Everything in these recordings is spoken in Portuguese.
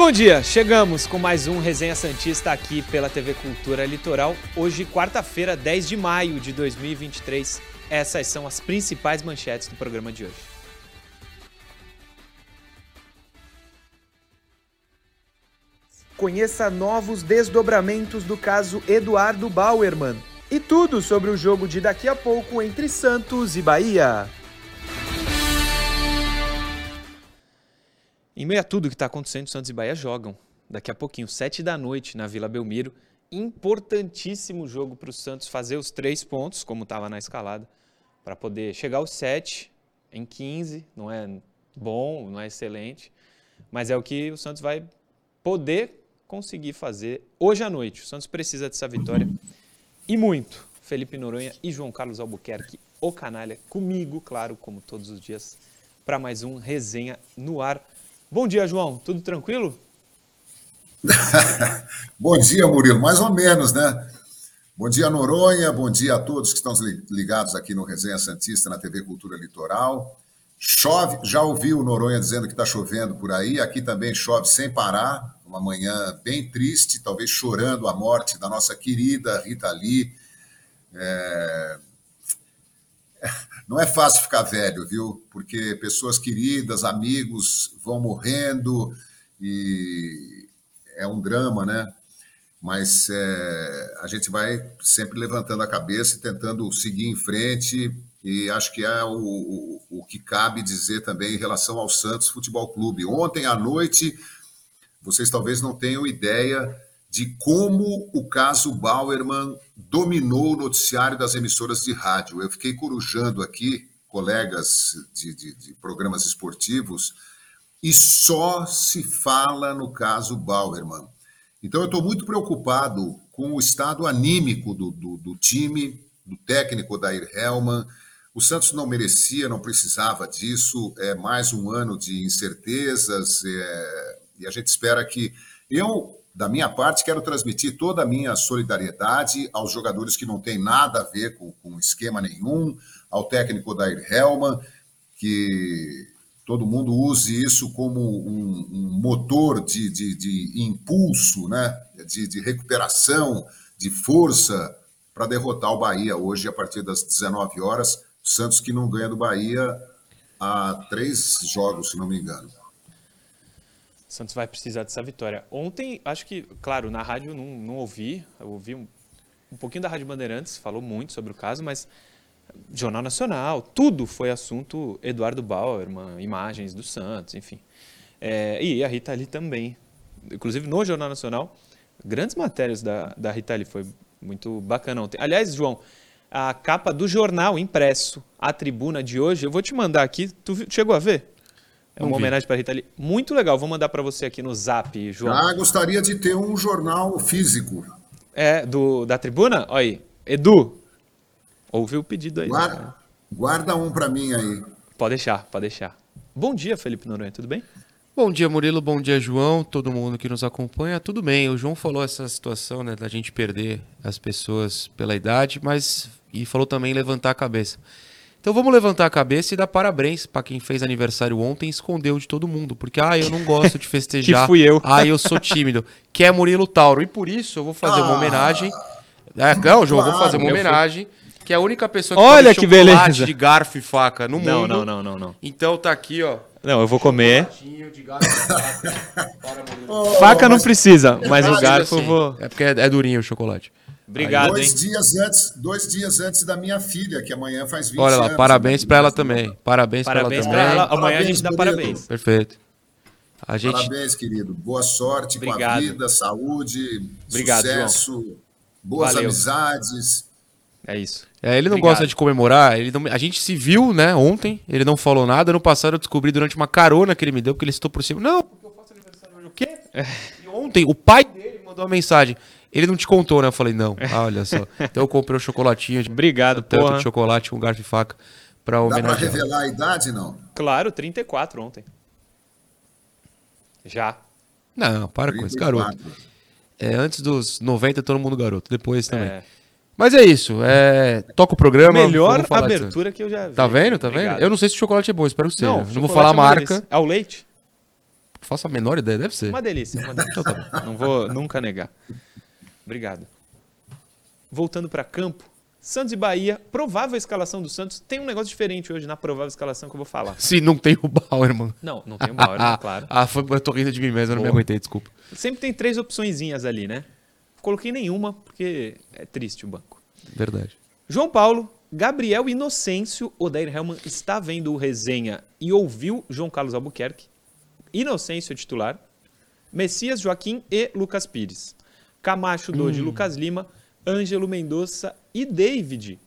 Bom dia, chegamos com mais um Resenha Santista aqui pela TV Cultura Litoral. Hoje, quarta-feira, 10 de maio de 2023. Essas são as principais manchetes do programa de hoje. Conheça novos desdobramentos do caso Eduardo Bauerman e tudo sobre o jogo de daqui a pouco entre Santos e Bahia. Em meio a tudo que está acontecendo, Santos e Bahia jogam. Daqui a pouquinho, sete da noite, na Vila Belmiro. Importantíssimo jogo para o Santos fazer os três pontos, como estava na escalada, para poder chegar aos sete em 15. Não é bom, não é excelente, mas é o que o Santos vai poder conseguir fazer hoje à noite. O Santos precisa dessa vitória e muito. Felipe Noronha e João Carlos Albuquerque, o canalha, comigo, claro, como todos os dias, para mais um resenha no ar. Bom dia, João. Tudo tranquilo? bom dia, Murilo. Mais ou menos, né? Bom dia, Noronha. Bom dia a todos que estão ligados aqui no Resenha Santista, na TV Cultura Litoral. Chove, já ouvi o Noronha dizendo que está chovendo por aí. Aqui também chove sem parar. Uma manhã bem triste, talvez chorando a morte da nossa querida Rita Lee. É... Não é fácil ficar velho, viu? Porque pessoas queridas, amigos vão morrendo e é um drama, né? Mas é, a gente vai sempre levantando a cabeça e tentando seguir em frente. E acho que é o, o, o que cabe dizer também em relação ao Santos Futebol Clube. Ontem à noite, vocês talvez não tenham ideia de como o caso Bauerman dominou o noticiário das emissoras de rádio. Eu fiquei corujando aqui colegas de, de, de programas esportivos e só se fala no caso Bauerman. Então, eu estou muito preocupado com o estado anímico do, do, do time, do técnico Dair Helman. O Santos não merecia, não precisava disso. É mais um ano de incertezas é, e a gente espera que. Eu da minha parte, quero transmitir toda a minha solidariedade aos jogadores que não têm nada a ver com, com esquema nenhum, ao técnico Dair Helman, que todo mundo use isso como um, um motor de, de, de, impulso, né? de, de recuperação, de força para derrotar o Bahia hoje a partir das 19 horas. Santos que não ganha do Bahia há três jogos, se não me engano. Santos vai precisar dessa vitória. Ontem, acho que, claro, na rádio não, não ouvi, eu ouvi um, um pouquinho da Rádio Bandeirantes, falou muito sobre o caso, mas Jornal Nacional, tudo foi assunto Eduardo Bauerman, imagens do Santos, enfim. É, e a Rita ali também. Inclusive no Jornal Nacional, grandes matérias da, da Rita ali, foi muito bacana ontem. Aliás, João, a capa do jornal impresso, a tribuna de hoje, eu vou te mandar aqui, tu chegou a ver? É uma homenagem para Rita Lee. Muito legal. Vou mandar para você aqui no Zap, João. Ah, gostaria de ter um jornal físico. É, do, da tribuna? Olha aí. Edu, ouviu o pedido aí. Guarda, né? guarda um para mim aí. Pode deixar, pode deixar. Bom dia, Felipe Noronha, tudo bem? Bom dia, Murilo. Bom dia, João. Todo mundo que nos acompanha. Tudo bem. O João falou essa situação, né, da gente perder as pessoas pela idade, mas e falou também levantar a cabeça. Então vamos levantar a cabeça e dar parabéns para quem fez aniversário ontem e escondeu de todo mundo. Porque, ah, eu não gosto de festejar. que fui eu. Ah, eu sou tímido. Que é Murilo Tauro. E por isso eu vou fazer ah. uma homenagem. É, não, João, claro, vou fazer uma homenagem. Que é a única pessoa que Olha que beleza. de garfo e faca no não, mundo. Não, não, não, não. Então tá aqui, ó. Não, eu vou comer. faca não precisa, mas o garfo eu vou. É porque é, é durinho o chocolate. Obrigado, dois hein? Dias antes, dois dias antes da minha filha, que amanhã faz 20 Olha lá, anos. parabéns para ela também. Parabéns, parabéns para ela também. Ela. Amanhã parabéns, a gente dá parabéns. Perfeito. A gente... Parabéns, querido. Boa sorte Obrigado. com a vida, saúde, Obrigado, sucesso, João. boas Valeu. amizades. É isso. É, ele não Obrigado. gosta de comemorar. Ele não... A gente se viu, né, ontem. Ele não falou nada. No passado eu descobri durante uma carona que ele me deu, porque ele estou por cima. Não, porque eu faço aniversário E ontem o pai dele mandou uma mensagem. Ele não te contou, né? Eu falei, não. Ah, olha só. Então eu comprei um chocolatinho, de Obrigado, tanto porra. de chocolate com garfo e faca pra Dá para homenagear. revelar a idade, não? Claro, 34 ontem. Já. Não, para com isso, garoto. 34. É, antes dos 90, todo mundo garoto. Depois também. É. Mas é isso. É... Toca o programa. Melhor disso. abertura que eu já vi. Tá vendo? Tá Obrigado. vendo? Eu não sei se o chocolate é bom, espero que seja. Não, vou chocolate falar a é uma marca. delícia. Ao leite? Faço a menor ideia, deve ser. Uma delícia. Uma delícia. Então tá bom. Não vou nunca negar. Obrigado. Voltando para campo, Santos e Bahia, provável escalação do Santos. Tem um negócio diferente hoje na provável escalação que eu vou falar. Se não tem o Bauer, mano. Não, não tem o Bauer, né? claro. Ah, foi, eu tô rindo de mim mesmo, eu não me aguentei, desculpa. Sempre tem três opçõezinhas ali, né? Coloquei nenhuma porque é triste o banco. Verdade. João Paulo, Gabriel Inocêncio, Odair Helman está vendo o resenha e ouviu João Carlos Albuquerque. Inocêncio é titular. Messias Joaquim e Lucas Pires. Camacho, Dodi, Lucas Lima, Ângelo Mendonça e David.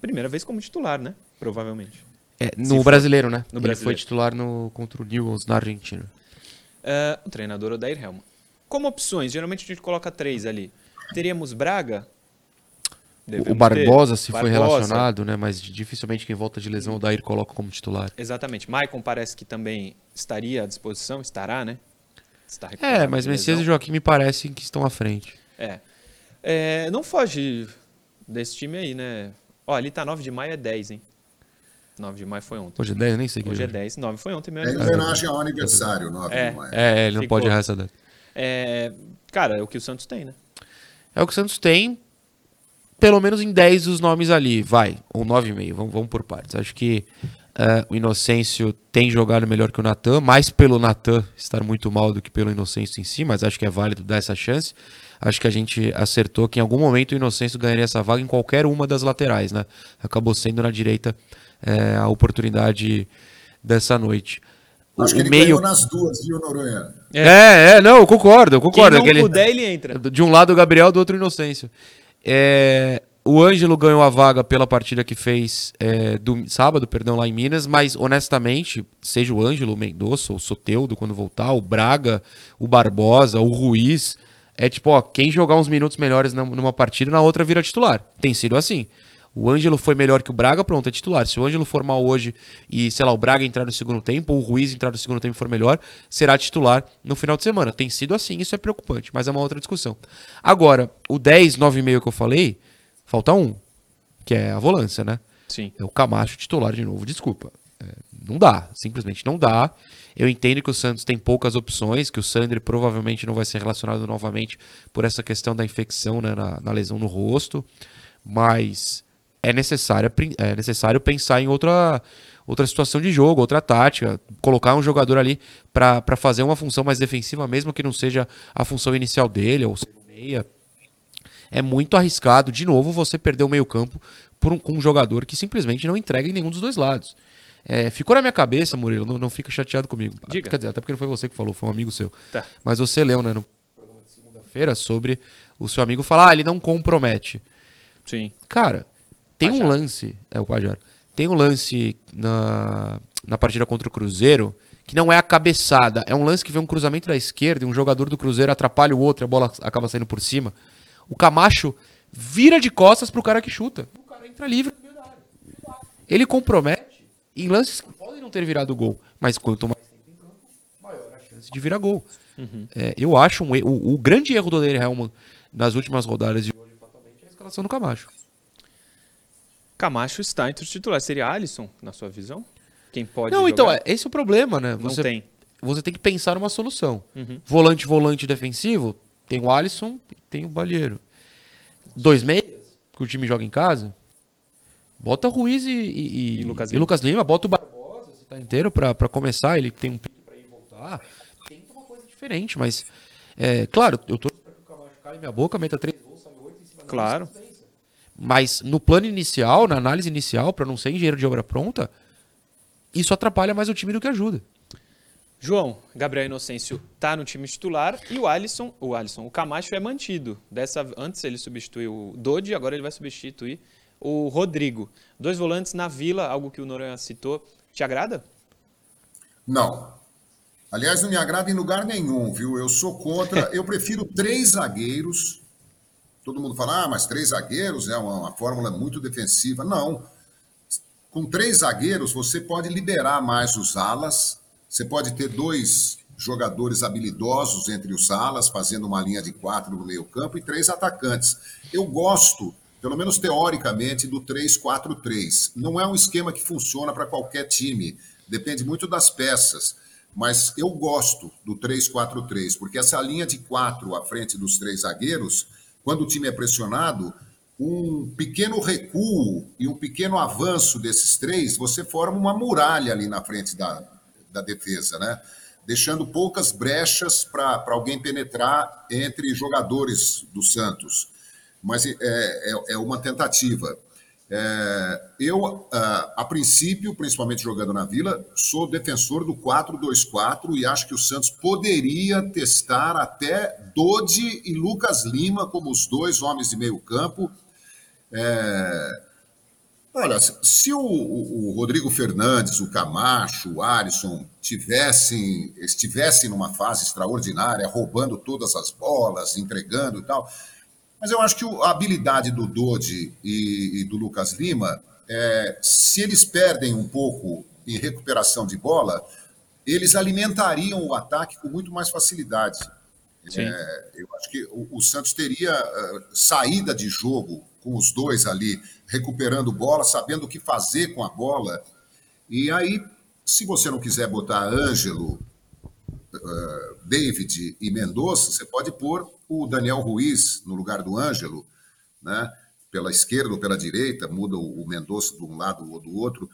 Primeira vez como titular, né? Provavelmente. É, Se no for- brasileiro, né? no Ele foi brasileiro. titular no, contra o Newell's na Argentina. Ah, o treinador Odair Helman. Como opções, geralmente a gente coloca três ali. Teríamos Braga. O Devemos Barbosa, ter. se foi Barbosa. relacionado, né? Mas dificilmente quem volta de lesão o Dair coloca como titular. Exatamente. Maicon parece que também estaria à disposição, estará, né? Está É, mas Messias e Joaquim me parecem que estão à frente. É. É, Não foge desse time aí, né? Ó, ali tá 9 de maio, é 10, hein? 9 de maio foi ontem. Hoje é 10, eu nem sei que Hoje é hoje 10, 9 foi ontem, meu É em homenagem ao aniversário, 9 É. de maio. É, ele não Ficou. pode errar essa data. É, cara, é o que o Santos tem, né? É o que o Santos tem, pelo menos em 10 dos nomes ali, vai, ou 9,5, vamos, vamos por partes. Acho que eh, o Inocêncio tem jogado melhor que o Natan, mais pelo Natan estar muito mal do que pelo Inocêncio em si, mas acho que é válido dar essa chance. Acho que a gente acertou que em algum momento o Inocêncio ganharia essa vaga em qualquer uma das laterais, né? Acabou sendo na direita eh, a oportunidade dessa noite. O, Acho que o ele meio. ganhou nas duas, viu, Noronha? É, é, não, eu concordo, eu Quem concordo. não aquele- puder, ele entra. de um lado o Gabriel, do outro o Inocêncio. É, o Ângelo ganhou a vaga pela partida que fez é, do sábado, perdão, lá em Minas, mas honestamente, seja o Ângelo, o Mendonça, o Soteudo quando voltar, o Braga, o Barbosa, o Ruiz, é tipo, ó, quem jogar uns minutos melhores numa partida, na outra vira titular. Tem sido assim. O Ângelo foi melhor que o Braga, pronto, é titular. Se o Ângelo for mal hoje e, sei lá, o Braga entrar no segundo tempo, ou o Ruiz entrar no segundo tempo e for melhor, será titular no final de semana. Tem sido assim, isso é preocupante, mas é uma outra discussão. Agora, o 10, 9,5 que eu falei, falta um, que é a volância, né? Sim. É o Camacho titular de novo, desculpa. É, não dá, simplesmente não dá. Eu entendo que o Santos tem poucas opções, que o Sandri provavelmente não vai ser relacionado novamente por essa questão da infecção né, na, na lesão no rosto, mas é necessário, é necessário pensar em outra, outra situação de jogo, outra tática, colocar um jogador ali para fazer uma função mais defensiva, mesmo que não seja a função inicial dele, ou meia. É muito arriscado, de novo, você perder o meio-campo por um, com um jogador que simplesmente não entrega em nenhum dos dois lados. É, ficou na minha cabeça, Murilo, não, não fica chateado comigo. Diga. Quer dizer, até porque não foi você que falou, foi um amigo seu. Tá. Mas você leu, né, no programa de segunda-feira, sobre o seu amigo falar, ah, ele não compromete. Sim. Cara, tem um lance, é o Pajaro, tem um lance na, na partida contra o Cruzeiro que não é a cabeçada, é um lance que vem um cruzamento da esquerda e um jogador do Cruzeiro atrapalha o outro, a bola acaba saindo por cima. O Camacho vira de costas pro cara que chuta. O cara entra livre no meio da área. Ele compromete em lances que podem não ter virado gol, mas quanto mais tempo em campo, maior a chance de virar gol. É, eu acho um, o, o grande erro do Odair Helman nas últimas rodadas de hoje, fatalmente, é a escalação do Camacho. Camacho está entre os titulares. Seria Alisson, na sua visão? Quem pode Não, jogar? então, é, esse é o problema, né? Não Você tem. você tem que pensar numa solução. Uhum. Volante, volante defensivo, tem o Alisson e tem o Balheiro. Dois meias, que o time joga em casa, bota Ruiz e, e, E Lucas e Lucas Lima, bota o Barbosa, você tá inteiro pra começar, ele tem um pique pra ir e voltar. Tenta uma coisa diferente, mas, é, claro, eu tô que o Camacho minha boca, meta três gols, sabe oito em cima da Claro. mas no plano inicial, na análise inicial, pra não ser engenheiro de obra pronta, isso atrapalha mais o time do que ajuda. João, Gabriel Inocêncio tá no time titular e o Alisson, o Alisson, o Camacho é mantido. Dessa antes ele substituiu o Dodi, agora ele vai substituir o Rodrigo. Dois volantes na Vila, algo que o Noronha citou. Te agrada? Não. Aliás, não me agrada em lugar nenhum, viu? Eu sou contra. Eu prefiro três zagueiros. Todo mundo fala, ah, mas três zagueiros é uma, uma fórmula muito defensiva. Não. Com três zagueiros, você pode liberar mais os alas. Você pode ter dois jogadores habilidosos entre os alas, fazendo uma linha de quatro no meio-campo, e três atacantes. Eu gosto, pelo menos teoricamente, do 3-4-3. Não é um esquema que funciona para qualquer time, depende muito das peças. Mas eu gosto do 3-4-3, porque essa linha de quatro à frente dos três zagueiros, quando o time é pressionado, um pequeno recuo e um pequeno avanço desses três, você forma uma muralha ali na frente da, da defesa, né? Deixando poucas brechas para alguém penetrar entre jogadores do Santos. Mas é, é, é uma tentativa. É, eu, a, a, princípio, principalmente jogando na Vila, sou defensor do 4-2-4 e acho que o Santos poderia testar até Dodi e Lucas Lima como os dois homens de meio campo. É, olha, se o, o, Rodrigo Fernandes, o Camacho, o Alisson tivessem, estivessem numa fase extraordinária, roubando todas as bolas, entregando e tal, mas eu acho que a habilidade do Dodi e, e do Lucas Lima, é, se eles perdem um pouco em recuperação de bola, eles alimentariam o ataque com muito mais facilidade. É, eu acho que o, o Santos teria uh, saída de jogo com os dois ali, recuperando bola, sabendo o que fazer com a bola. E aí, se você não quiser botar Ângelo, uh, David e Mendonça, você pode pôr o Daniel Ruiz no lugar do Ângelo, né? pela esquerda ou pela direita, muda o Mendonça de um lado ou do outro.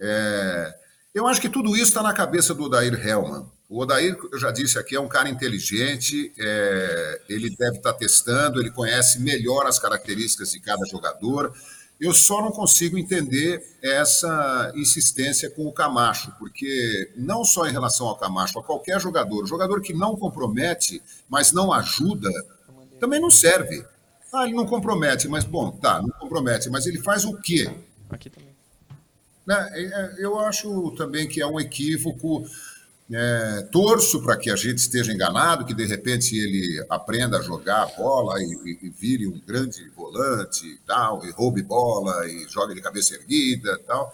É... Eu acho que tudo isso está na cabeça do Odair Hellman. O Odair, eu já disse aqui, é um cara inteligente, é... ele deve estar tá testando, ele conhece melhor as características de cada jogador. Eu só não consigo entender essa insistência com o Camacho, porque não só em relação ao Camacho, a qualquer jogador, o jogador que não compromete, mas não ajuda, também não serve. Ah, ele não compromete, mas bom, tá, não compromete, mas ele faz o quê? Aqui também. Né, é, é, eu acho também que é um equívoco é, torço para que a gente esteja enganado, que de repente ele aprenda a jogar a bola e, e, e, vire um grande volante e tal, e roube bola e jogue de cabeça erguida e tal.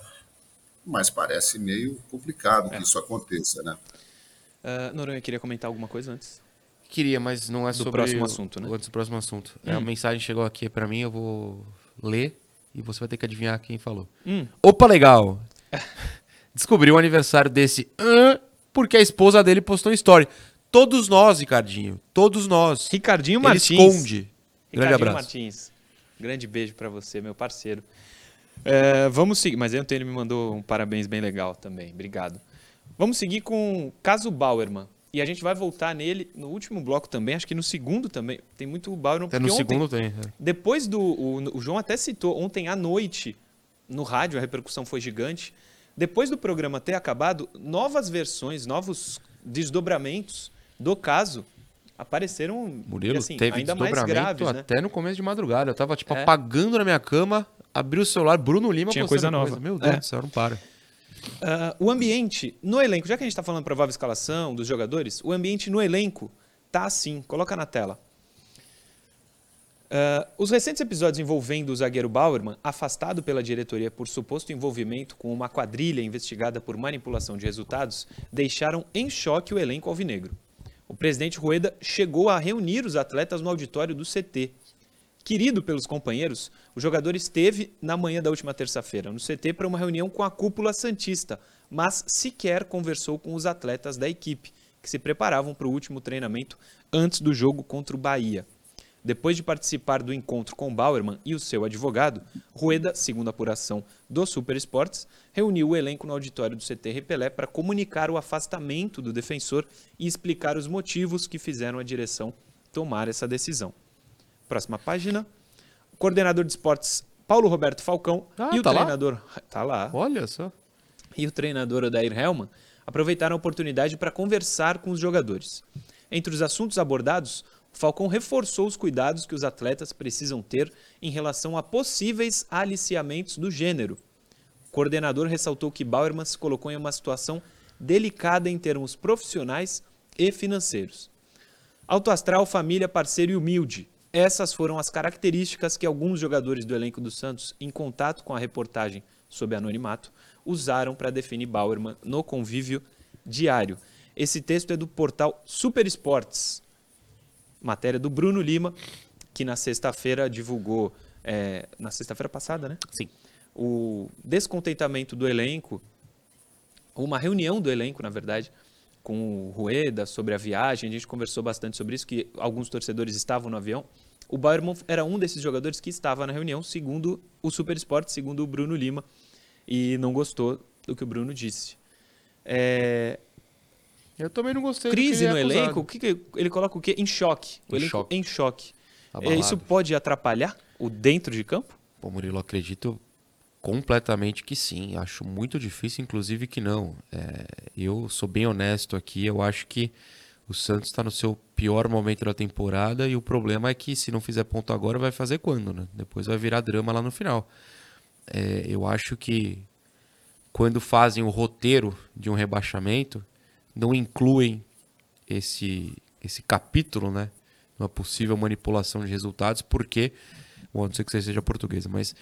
Mas parece meio complicado é. que isso aconteça, né? Uh, Noronha, queria comentar alguma coisa antes? Queria, mas não é do sobre o próximo assunto, né? O próximo assunto. Hum. É, a hum. mensagem chegou aqui para mim, eu vou ler e você vai ter que adivinhar quem falou. Hum. Opa, legal! Descobri o aniversário desse porque a esposa dele postou story. Todos nós, Ricardinho. Todos nós. Ricardinho Martins. Ele esconde. Grande abraço. Martins. Grande beijo para você, meu parceiro. É, vamos seguir. Mas ontem ele me mandou um parabéns bem legal também. Obrigado. Vamos seguir com o caso Bauerman. E a gente vai voltar nele no último bloco também, acho que no segundo também. Tem muito Bauerman. Até no ontem, segundo tem. É. Depois do. O, o João até citou ontem à noite, no rádio, a repercussão foi gigante. Depois do programa ter acabado, novas versões, novos desdobramentos do caso apareceram Murilo, assim, teve ainda mais graves, né? até no começo de madrugada. Eu tava tipo é. apagando na minha cama, abri o celular, Bruno Lima Tinha coisa nova. Coisa. Meu Deus é. do céu, não para. Uh, o ambiente no elenco, já que a gente está falando provável escalação dos jogadores, o ambiente no elenco tá assim. Coloca na tela. Uh, os recentes episódios envolvendo o zagueiro Bauerman, afastado pela diretoria por suposto envolvimento com uma quadrilha investigada por manipulação de resultados, deixaram em choque o elenco alvinegro. O presidente Rueda chegou a reunir os atletas no auditório do CT. Querido pelos companheiros, o jogador esteve na manhã da última terça-feira no CT para uma reunião com a cúpula Santista, mas sequer conversou com os atletas da equipe, que se preparavam para o último treinamento antes do jogo contra o Bahia. Depois de participar do encontro com Bauerman e o seu advogado, Rueda, segundo a apuração do Super Esportes, reuniu o elenco no auditório do CT Repelé para comunicar o afastamento do defensor e explicar os motivos que fizeram a direção tomar essa decisão. Próxima página. O coordenador de esportes Paulo Roberto Falcão ah, e o tá treinador. Lá? Tá lá. Olha só. E o treinador Odair Helman aproveitaram a oportunidade para conversar com os jogadores. Entre os assuntos abordados, Falcão reforçou os cuidados que os atletas precisam ter em relação a possíveis aliciamentos do gênero. O coordenador ressaltou que Bauerman se colocou em uma situação delicada em termos profissionais e financeiros. Alto astral, família, parceiro e humilde. Essas foram as características que alguns jogadores do elenco do Santos, em contato com a reportagem sob anonimato, usaram para definir Bauerman no convívio diário. Esse texto é do portal Super Esportes, matéria do Bruno Lima, que na sexta-feira divulgou, é, na sexta-feira passada, né? Sim. O descontentamento do elenco, uma reunião do elenco, na verdade, com o Rueda sobre a viagem, a gente conversou bastante sobre isso, que alguns torcedores estavam no avião. O Bayerman era um desses jogadores que estava na reunião, segundo o Super Sport, segundo o Bruno Lima, e não gostou do que o Bruno disse. É... Eu também não gostei Crise do no é elenco, o que que ele coloca o quê? Em choque. O Em elenco choque. em choque. Abalado. É, Isso pode atrapalhar o dentro de campo? Pô, Murilo, acredito completamente que sim. Acho muito difícil, inclusive, que não. É, eu sou bem honesto aqui. Eu acho que o Santos está no seu pior momento da temporada e o problema é que se não fizer ponto agora, vai fazer quando, né? Depois vai virar drama lá no final. É, eu acho que quando fazem o roteiro de um rebaixamento, não incluem esse, esse capítulo, né? Uma possível manipulação de resultados, porque, bom, não sei que você seja portuguesa, mas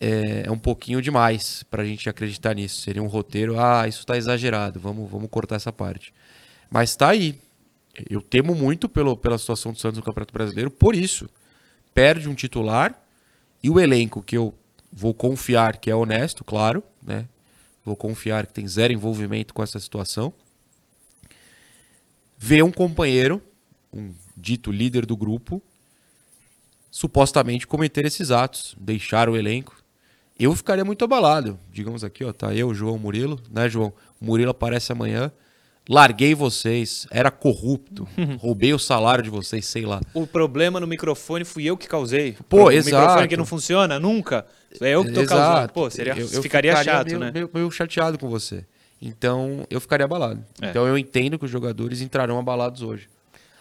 é, é um pouquinho demais para a gente acreditar nisso. Seria um roteiro, ah, isso está exagerado, vamos, vamos cortar essa parte. Mas está aí. Eu temo muito pelo, pela situação do Santos no Campeonato Brasileiro, por isso. Perde um titular e o elenco que eu vou confiar que é honesto, claro, né? Vou confiar que tem zero envolvimento com essa situação. Vê um companheiro, um dito líder do grupo, supostamente cometer esses atos, deixar o elenco. Eu ficaria muito abalado. Digamos aqui, ó, tá eu, João Murilo, né, João? O Murilo aparece amanhã. Larguei vocês, era corrupto, roubei o salário de vocês, sei lá. O problema no microfone fui eu que causei. Pô, o exato. microfone que não funciona nunca. É eu que tô causando. Exato. Pô, seria, Eu- eu ficaria, chato, meio, né? Meio, meio chateado com você. Então, eu ficaria abalado. É. Então, eu entendo que os jogadores entrarão abalados hoje.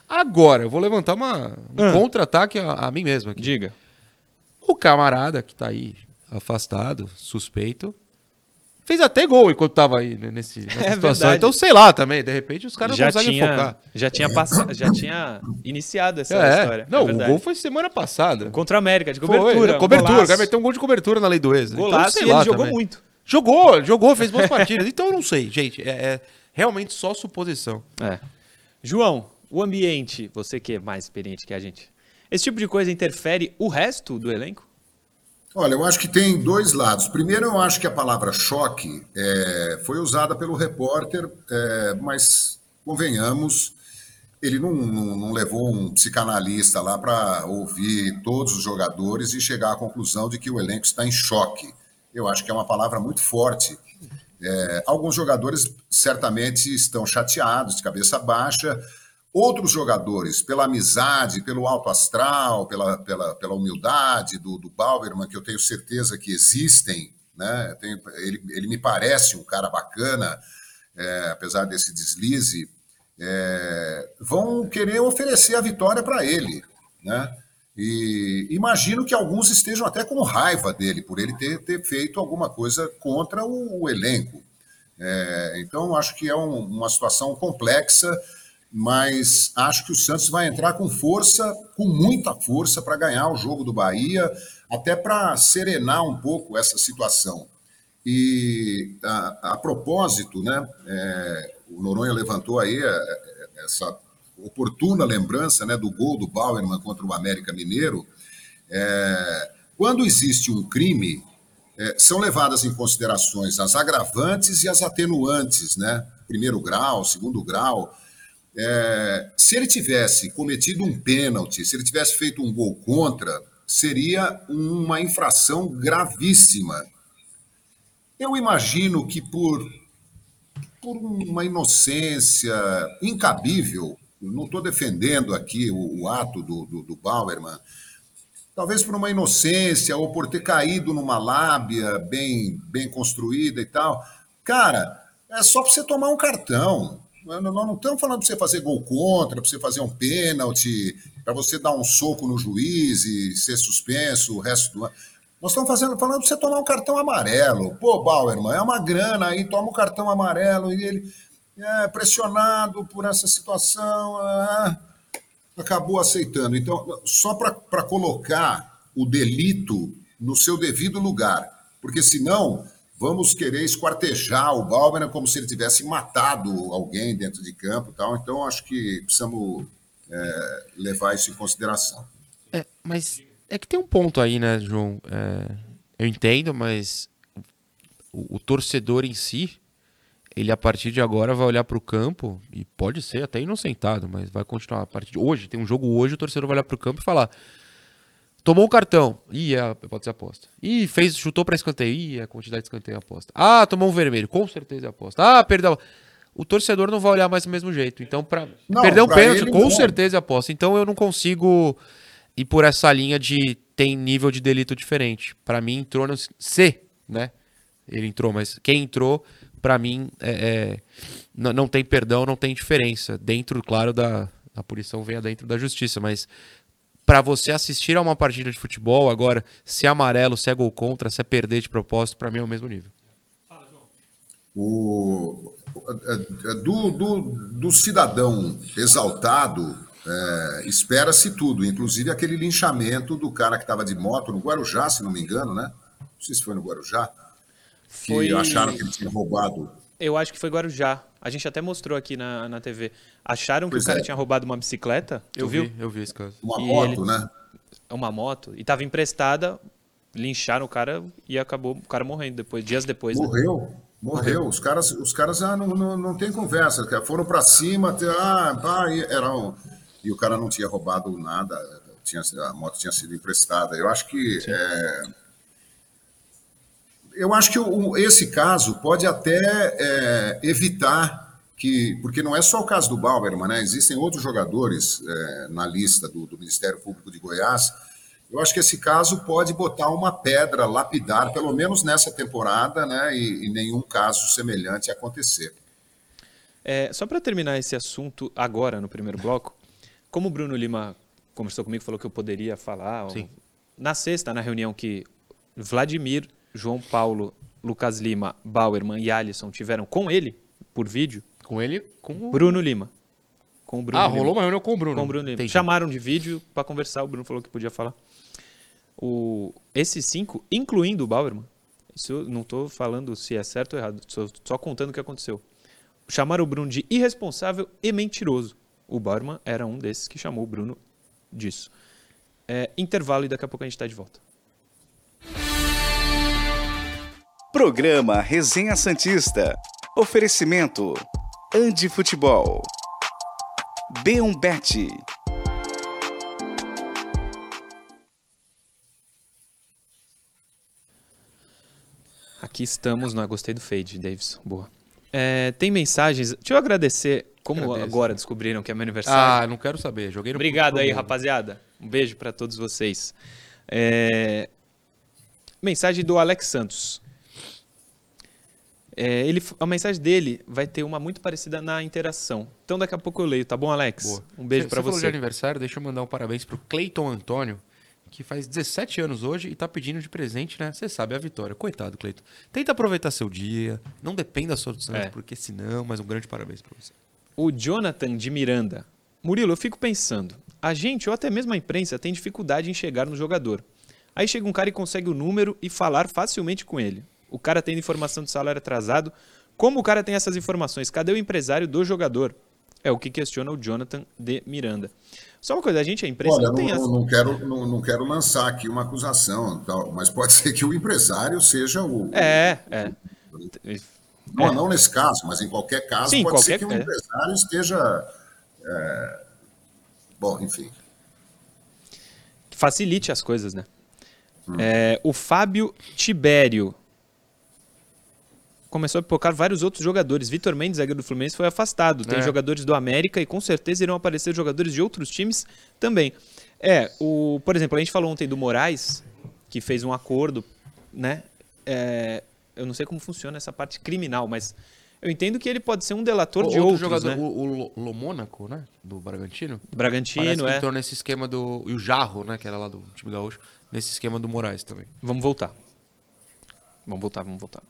Agora, eu vou levantar uma, um Ah. contra-ataque a, a mim mesmo aqui. Diga. O camarada que tá aí afastado, suspeito, fez até gol enquanto tava aí né, nesse, nessa É situação. verdade. Então, sei lá também, de repente os caras não já conseguem tinha, focar. já tinha passado, já tinha iniciado essa É, história. não, é o gol foi semana passada. contra a América, de Foi, cobertura. né, cobertura, o cara meteu um gol de cobertura na lei do ex. né? Então, Golaço sei e ele lá jogou também. muito. Jogou, jogou, fez boas partidas. Então eu não sei, gente. É, é realmente só suposição. É. João, o ambiente, você que é mais experiente que a gente, esse tipo de coisa interfere o resto do elenco? Olha, eu acho que tem dois lados. Primeiro, eu acho que a palavra choque é, foi usada pelo repórter, é, mas convenhamos, ele não, não- não levou um psicanalista lá para ouvir todos os jogadores e chegar à conclusão de que o elenco está em choque. Eu acho que é uma palavra muito forte. É, alguns jogadores certamente estão chateados, de cabeça baixa. Outros jogadores, pela amizade, pelo alto astral, pela, pela, pela humildade do, do Bauerman, que eu tenho certeza que existem, né? Tenho- ele, ele me parece um cara bacana, é, apesar desse deslize, é, vão querer oferecer a vitória para ele, né? E imagino que alguns estejam até com raiva dele por ele ter, ter feito alguma coisa contra o, o elenco. É, então, acho que é um- uma situação complexa, mas acho que o Santos vai entrar com força, com muita força, para ganhar o jogo do Bahia, até para serenar um pouco essa situação. E a, a propósito, né, é, o Noronha levantou aí é, é, essa oportuna lembrança né, do gol do Bauerman contra o América Mineiro. É, quando existe um crime, é, são levadas em considerações as agravantes e as atenuantes, né? Primeiro grau, segundo grau. É, se ele tivesse cometido um pênalti, se ele tivesse feito um gol contra, seria uma infração gravíssima. Eu imagino que por, por uma inocência incabível, não estou defendendo aqui o, o ato do, do, do Bauerman, talvez por uma inocência ou por ter caído numa lábia bem, bem construída e tal. Cara, é só para você tomar um cartão. Nós não estamos falando para você fazer gol contra, para você fazer um pênalti, para você dar um soco no juiz e ser suspenso o resto do ano. Nós estamos fazendo, falando para você tomar um cartão amarelo. Pô, Bauerman, é uma grana aí, toma um cartão amarelo e ele. É, pressionado por essa situação, é, acabou aceitando. Então, só para colocar o delito no seu devido lugar, porque senão vamos querer esquartejar o Balmer como se ele tivesse matado alguém dentro de campo, tal. Então, acho que precisamos é, levar isso em consideração. É, mas é que tem um ponto aí, né, João? É, eu entendo, mas o, o, torcedor em si, ele a partir de agora vai olhar para o campo e pode ser até inocentado, mas vai continuar a partir de hoje. Tem um jogo hoje, o torcedor vai olhar para o campo e falar: tomou o cartão, ih, é, pode ser aposta. Ih, fez, chutou para escanteio, ih, é a quantidade de escanteio é aposta. Ah, tomou um vermelho, com certeza é aposta. Ah, perdeu. O torcedor não vai olhar mais do mesmo jeito. Então, para perder um pênalti, com não. certeza é aposta. Então, eu não consigo ir por essa linha de tem nível de delito diferente. Para mim, entrou no C, né? Ele entrou, mas quem entrou, para mim, é, é, não, tem perdão, não tem diferença. Dentro, claro, da a punição vem dentro da justiça, mas para você assistir a uma partida de futebol, agora, se é amarelo, se é gol contra, se é perder de propósito, para mim é o mesmo nível. O, do, do, do cidadão exaltado, é, espera-se tudo, inclusive aquele linchamento do cara que estava de moto no Guarujá, se não me engano, né? Não sei se foi no Guarujá. Foi... Que acharam que ele tinha roubado. Eu acho que foi Guarujá. A gente até mostrou aqui na, na TV. Acharam pois que o cara é. tinha roubado uma bicicleta? Eu, eu vi, vi, eu vi esse caso. Uma e moto, ele... né? Uma moto. E estava emprestada, lincharam o cara e acabou o cara morrendo depois, dias depois. Né? Morreu? Né? Morreu. Os caras, os caras ah, não, não, não tem conversa. Foram para cima, ah, pá, era um... e o cara não tinha roubado nada. Tinha, a moto tinha sido emprestada. Eu acho que é, eu acho que o, esse caso pode até é, evitar que, porque não é só o caso do Bauerman, né? Existem outros jogadores é, na lista do, do, Ministério Público de Goiás. Eu acho que esse caso pode botar uma pedra lapidar, pelo menos nessa temporada, né? E, e nenhum caso semelhante acontecer. É, só para terminar esse assunto agora, no primeiro bloco, como o Bruno Lima conversou comigo, falou que eu poderia falar. Sim. Na sexta, na reunião que Vladimir João Paulo, Lucas Lima, Bauerman e Alisson tiveram com ele, por vídeo. Com ele? Com o... Bruno Lima. Com o Bruno ah, Lima. rolou uma reunião com o Bruno. Com o Bruno Lima. Entendi. Chamaram de vídeo para conversar, o Bruno falou que podia falar. O, esses cinco, incluindo o Bauerman, isso eu não estou falando se é certo ou errado, estou só contando o que aconteceu. Chamaram o Bruno de irresponsável e mentiroso. O Bauerman era um desses que chamou o Bruno disso. É, intervalo e daqui a pouco a gente está de volta. Programa Resenha Santista. Oferecimento: Andi Futebol. B1Bet. Aqui estamos, não gostei do fade, Davis. Boa. É, tem mensagens. Deixa eu agradecer. Como Agradeço. agora descobriram que é meu aniversário? Ah, não quero saber. Joguei no Obrigado aí, rapaziada. Um beijo para todos vocês. É... Mensagem do Alex Santos. É, ele, a mensagem dele vai ter uma muito parecida na interação. Então daqui a pouco eu leio, tá bom, Alex? Boa. Um beijo para você. Você falou de aniversário, deixa eu mandar um parabéns pro Cleiton Antônio, que faz 17 anos hoje e tá pedindo de presente, né? Você sabe a vitória. Coitado, Cleiton. Tenta aproveitar seu dia, não dependa da sua é. porque senão, mas um grande parabéns para você. O Jonathan de Miranda. Murilo, eu fico pensando, a gente ou até mesmo a imprensa tem dificuldade em chegar no jogador. Aí chega um cara e consegue o número e falar facilmente com ele. O cara tem informação de salário atrasado. Como o cara tem essas informações? Cadê o empresário do jogador? É o que questiona o Jonathan de Miranda. Só uma coisa, a gente, a imprensa Olha, não, tem não, não quero não, não, quero lançar aqui uma acusação, tal, mas pode ser que o empresário seja o. É, é. Não, é. não nesse caso, mas em qualquer caso, Sim, pode qualquer, ser que o é. empresário esteja. É... Bom, enfim. Facilite as coisas, né? Hum. É, o Fábio Tibério começou a pipocar vários outros jogadores. Vitor Mendes, zagueiro do Fluminense, foi afastado. Tem é. jogadores do América e com certeza irão aparecer jogadores de outros times também. É, o, por exemplo, a gente falou ontem do Moraes, que fez um acordo, né? É, eu não sei como funciona essa parte criminal, mas eu entendo que ele pode ser um delator o, de outro outros, jogador, né? O, o Lomônaco, né? Do Bragantino. Bragantino, Parece que é. entrou nesse esquema do... E o Jarro, né? Que era lá do time gaúcho. Nesse esquema do Moraes também. Vamos voltar. Vamos voltar, vamos voltar.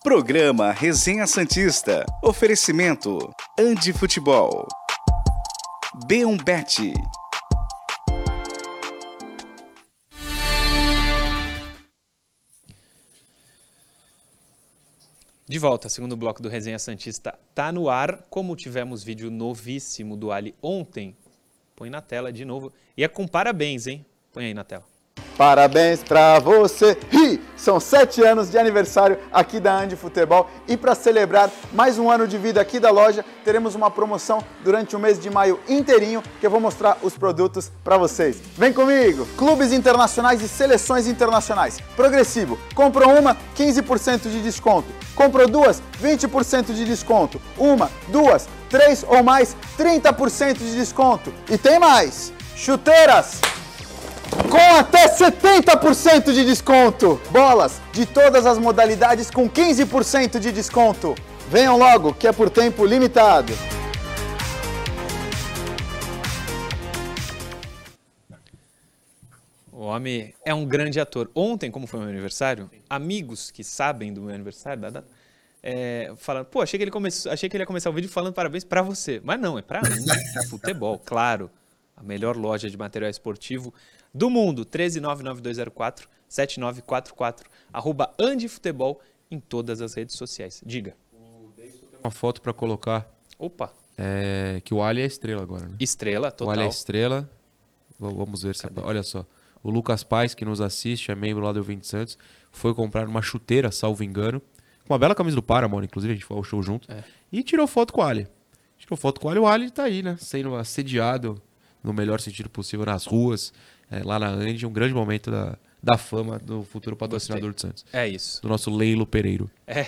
Programa Resenha Santista. Oferecimento Andi Futebol. B1 Bet. De volta, segundo bloco do Resenha Santista tá no ar. Como tivemos vídeo novíssimo do Ali ontem, põe na tela de novo. E é com parabéns, hein? Põe aí na tela. Parabéns pra você! Ih, são sete anos de aniversário aqui da Andi Futebol e para celebrar mais um ano de vida aqui da loja, teremos uma promoção durante o mês de maio inteirinho que eu vou mostrar os produtos para vocês. Vem comigo! Clubes internacionais e seleções internacionais. Progressivo. Comprou uma, 15% de desconto. Comprou duas, 20% de desconto. Uma, duas, três ou mais, 30% de desconto. E tem mais! Chuteiras! Com até 70% de desconto. Bolas de todas as modalidades com 15% de desconto. Venham logo, que é por tempo limitado. O homem é um grande ator. Ontem, como foi meu aniversário, amigos que sabem do meu aniversário, da data, é, falando, pô, achei que, ele começou, achei que ele ia começar o vídeo falando parabéns para você. Mas não, é para mim. Futebol, claro. A melhor loja de material esportivo do mundo. 13992047944. Arroba Andifutebol em todas as redes sociais. Diga. Uma foto para colocar. Opa. É, que o Ali é estrela agora, né? Estrela, total. O Ali é estrela. Vamos ver se... Olha só. O Lucas Paz, que nos assiste, é membro lá do 20 Santos, foi comprar uma chuteira, salvo engano. Com uma bela camisa do Paramount, inclusive, a gente foi ao show junto. É. E tirou foto com o Ali. Tirou foto com o Ali. O Ali tá aí, né? Sendo assediado no melhor sentido possível nas ruas é, lá na Andy, um grande momento da, da fama do futuro patrocinador do Santos. É isso. Do nosso Leilo Pereiro. É.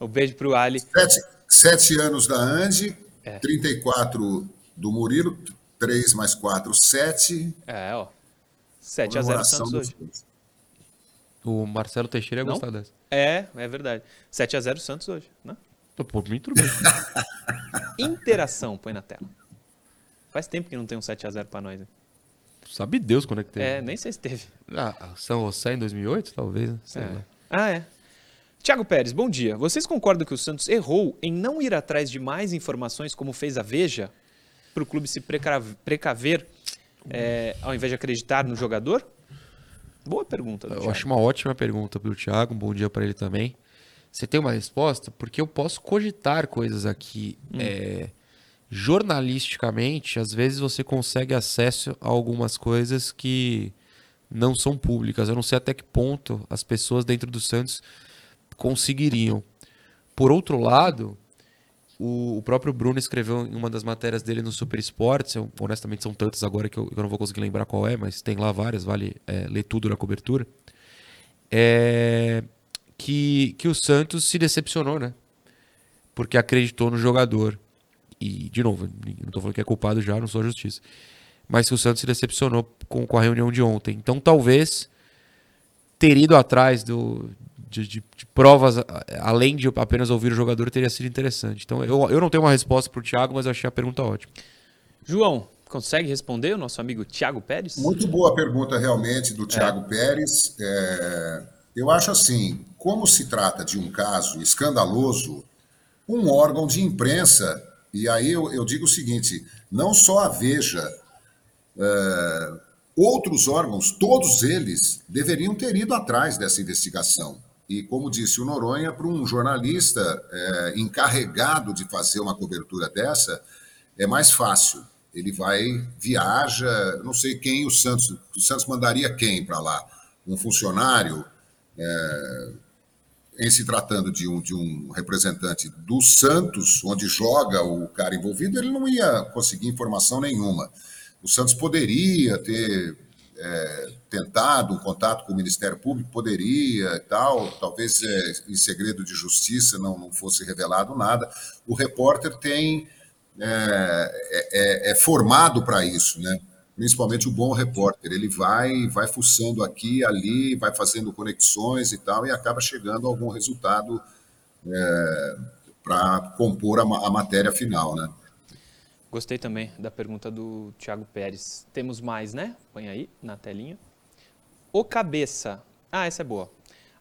Um beijo pro Ali. Sete, sete anos da Andy, é. 34 do Murilo, 3 mais 4, 7. É, ó. 7 a 0 Santos hoje. O Marcelo Teixeira ia Não? gostar dessa. É, é verdade. 7 a 0 Santos hoje, né? Por mim, tudo bem. Interação, põe na tela. Faz tempo que não tem um 7 a 0 para nós. Hein? Sabe Deus quando é que teve. É, nem sei se teve. Ah, São José em 2008, talvez. Né? É. Ah, é. Tiago Pérez, bom dia. Vocês concordam que o Santos errou em não ir atrás de mais informações como fez a Veja para o clube se precaver é, ao invés de acreditar no jogador? Boa pergunta. eu Thiago. acho uma ótima pergunta para o Thiago. Um bom dia para ele também. Você tem uma resposta? Porque eu posso cogitar coisas aqui. Hum. É, jornalisticamente, às vezes você consegue acesso a algumas coisas que não são públicas. Eu não sei até que ponto as pessoas dentro do Santos conseguiriam. Por outro lado, o, o próprio Bruno escreveu em uma das matérias dele no Super Esportes, honestamente são tantas agora que eu, eu, não vou conseguir lembrar qual é, mas tem lá várias, vale é, ler tudo na cobertura, é, que, que o Santos se decepcionou, né? Porque acreditou no jogador e, de novo, não estou falando que é culpado já, não sou a justiça. Mas que o Santos se decepcionou com, com a reunião de ontem. Então, talvez ter ido atrás do, de, de, de, provas, além de apenas ouvir o jogador, teria sido interessante. Então, eu, eu não tenho uma resposta para o Thiago, mas eu achei a pergunta ótima. João, consegue responder o nosso amigo Thiago Pérez? Muito boa pergunta, realmente, do Thiago é. Pérez. É, eu acho assim: como se trata de um caso escandaloso, um órgão de imprensa e aí eu, eu digo o seguinte: não só a Veja, é, outros órgãos, todos eles deveriam ter ido atrás dessa investigação. E, como disse o Noronha, para um jornalista é, encarregado de fazer uma cobertura dessa, é mais fácil. Ele vai, viaja, não sei quem o Santos, o Santos mandaria quem para lá? Um funcionário? É, em se tratando de um, de um representante do Santos, onde joga o cara envolvido, ele não ia conseguir informação nenhuma. O Santos poderia ter é, tentado um contato com o Ministério Público, poderia e tal, talvez é, em segredo de justiça não, não fosse revelado nada. O repórter tem é, é, é, é formado para isso, né? Principalmente o bom repórter. Ele vai, vai fuçando aqui, ali, vai fazendo conexões e tal, e acaba chegando a algum resultado é, para compor a, a, matéria final, né? Gostei também da pergunta do Thiago Pérez. Temos mais, né? Põe aí na telinha. O cabeça. Ah, essa é boa.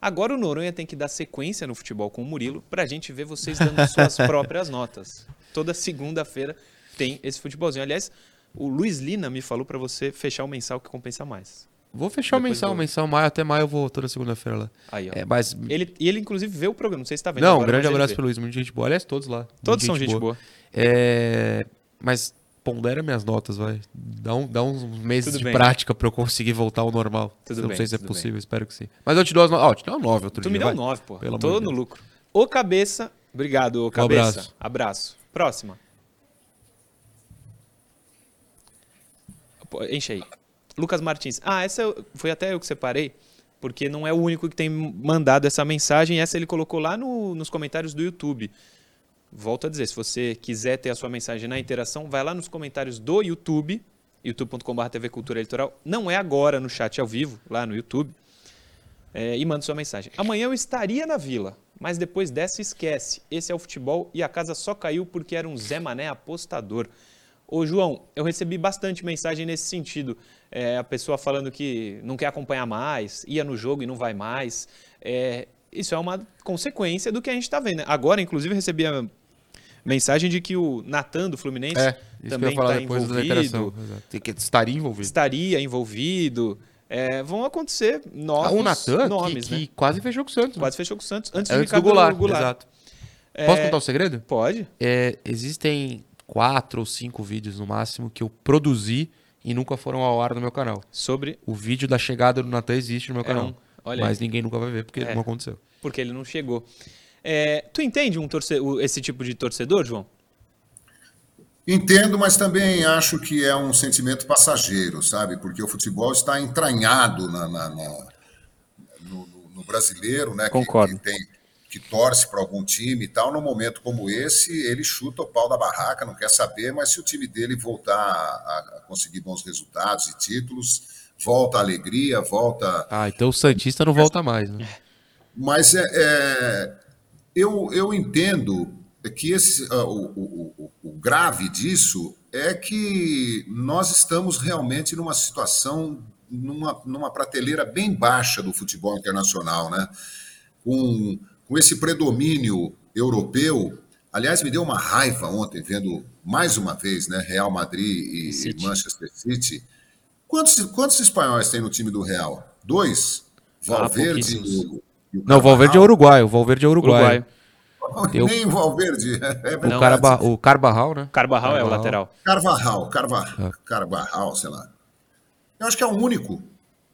Agora o Noronha tem que dar sequência no futebol com o Murilo para a gente ver vocês dando suas próprias notas. Toda segunda-feira tem esse futebolzinho. Aliás, o Luiz Lina me falou para você fechar o mensal que compensa mais. Vou fechar o Depois mensal, vou- mensal maio, até maio eu vou toda segunda-feira lá. Aí, ó. É, mas Ele, e ele, inclusive, vê o programa. Não sei se tá vendo. não, um grande abraço pro Luiz, muita gente boa. Aliás, todos lá. Todos são gente boa. É, mas pondera minhas notas, vai. Dá, um, dá uns meses Tudo de bem. prática pra eu conseguir voltar ao normal. Tudo não bem, sei se é possível, espero que sim. Mas eu te dou as notas. Ó, te dou uma 9 outro Tu dia. me deu vai. um 9, pô. Pelo Tô no Deus. lucro. Ô, cabeça. Obrigado, ô, cabeça. abraço. abraço. Próxima. Enche aí. Lucas Martins. Ah, essa foi até eu que separei, porque não é o único que tem mandado essa mensagem. Essa ele colocou lá no- nos comentários do YouTube. Volto a dizer, se você quiser ter a sua mensagem na interação, vai lá nos comentários do YouTube, youtube.com.br TV Cultura Litoral. Não é agora no chat ao vivo, lá no YouTube. É, e manda sua mensagem. Amanhã eu estaria na vila, mas depois dessa esquece. Esse é o futebol e a casa só caiu porque era um Zé Mané apostador. Ô João, eu recebi bastante mensagem nesse sentido. É, a pessoa falando que não quer acompanhar mais, ia no jogo e não vai mais. É, isso é uma consequência do que a gente está vendo. Agora, inclusive, eu recebi a mensagem de que o Natan do Fluminense É, que também está envolvido. Tem que estaria envolvido. estaria envolvido. É, vão acontecer novos Ah, o Natan, que, nomes, que né? quase fechou com o Santos. né? Quase fechou com o Santos. Antes, É de antes ficar do Goulart, Goulart. exato. É, Posso contar o segredo? Pode. É, existem quatro ou cinco vídeos no máximo que eu produzi e nunca foram ao ar no meu canal. Sobre. O vídeo da chegada do Natan existe no meu É canal. um- olha mas aí. ninguém nunca vai ver porque É. não aconteceu. Porque ele não chegou. É, tu entende um torce- esse tipo de torcedor, João? Entendo, mas também acho que é um sentimento passageiro, sabe? Porque o futebol está entranhado na, na- na- no, no- brasileiro, né? Que- Concordo. Que, tem, que torce para algum time e tal. Num momento como esse, ele chuta o pau da barraca, não quer saber, mas se o time dele voltar a, a conseguir bons resultados e títulos, volta a alegria, volta Ah, então o Santista não volta mais, né? mas é, é, eu, eu entendo que esse, o, o- o- o grave disso é que nós estamos realmente numa situação, numa, numa prateleira bem baixa do futebol internacional, né? Com, com esse predomínio europeu. Aliás, me deu uma raiva ontem vendo mais uma vez, né? Real Madrid e City. Manchester City. Quantos, quantos espanhóis tem no time do Real? Dois? Valverde pouquíssimos. e o, e o Não, o Valverde é uruguaio. O Valverde é uruguaio. Uruguaio. Eu- Nem o Valverde. É O, verdade. Caraba- o Carbarral, né? Carbarral é o lateral. Carvajal, Carvajal, Carvajal, sei lá. Eu acho que é o único.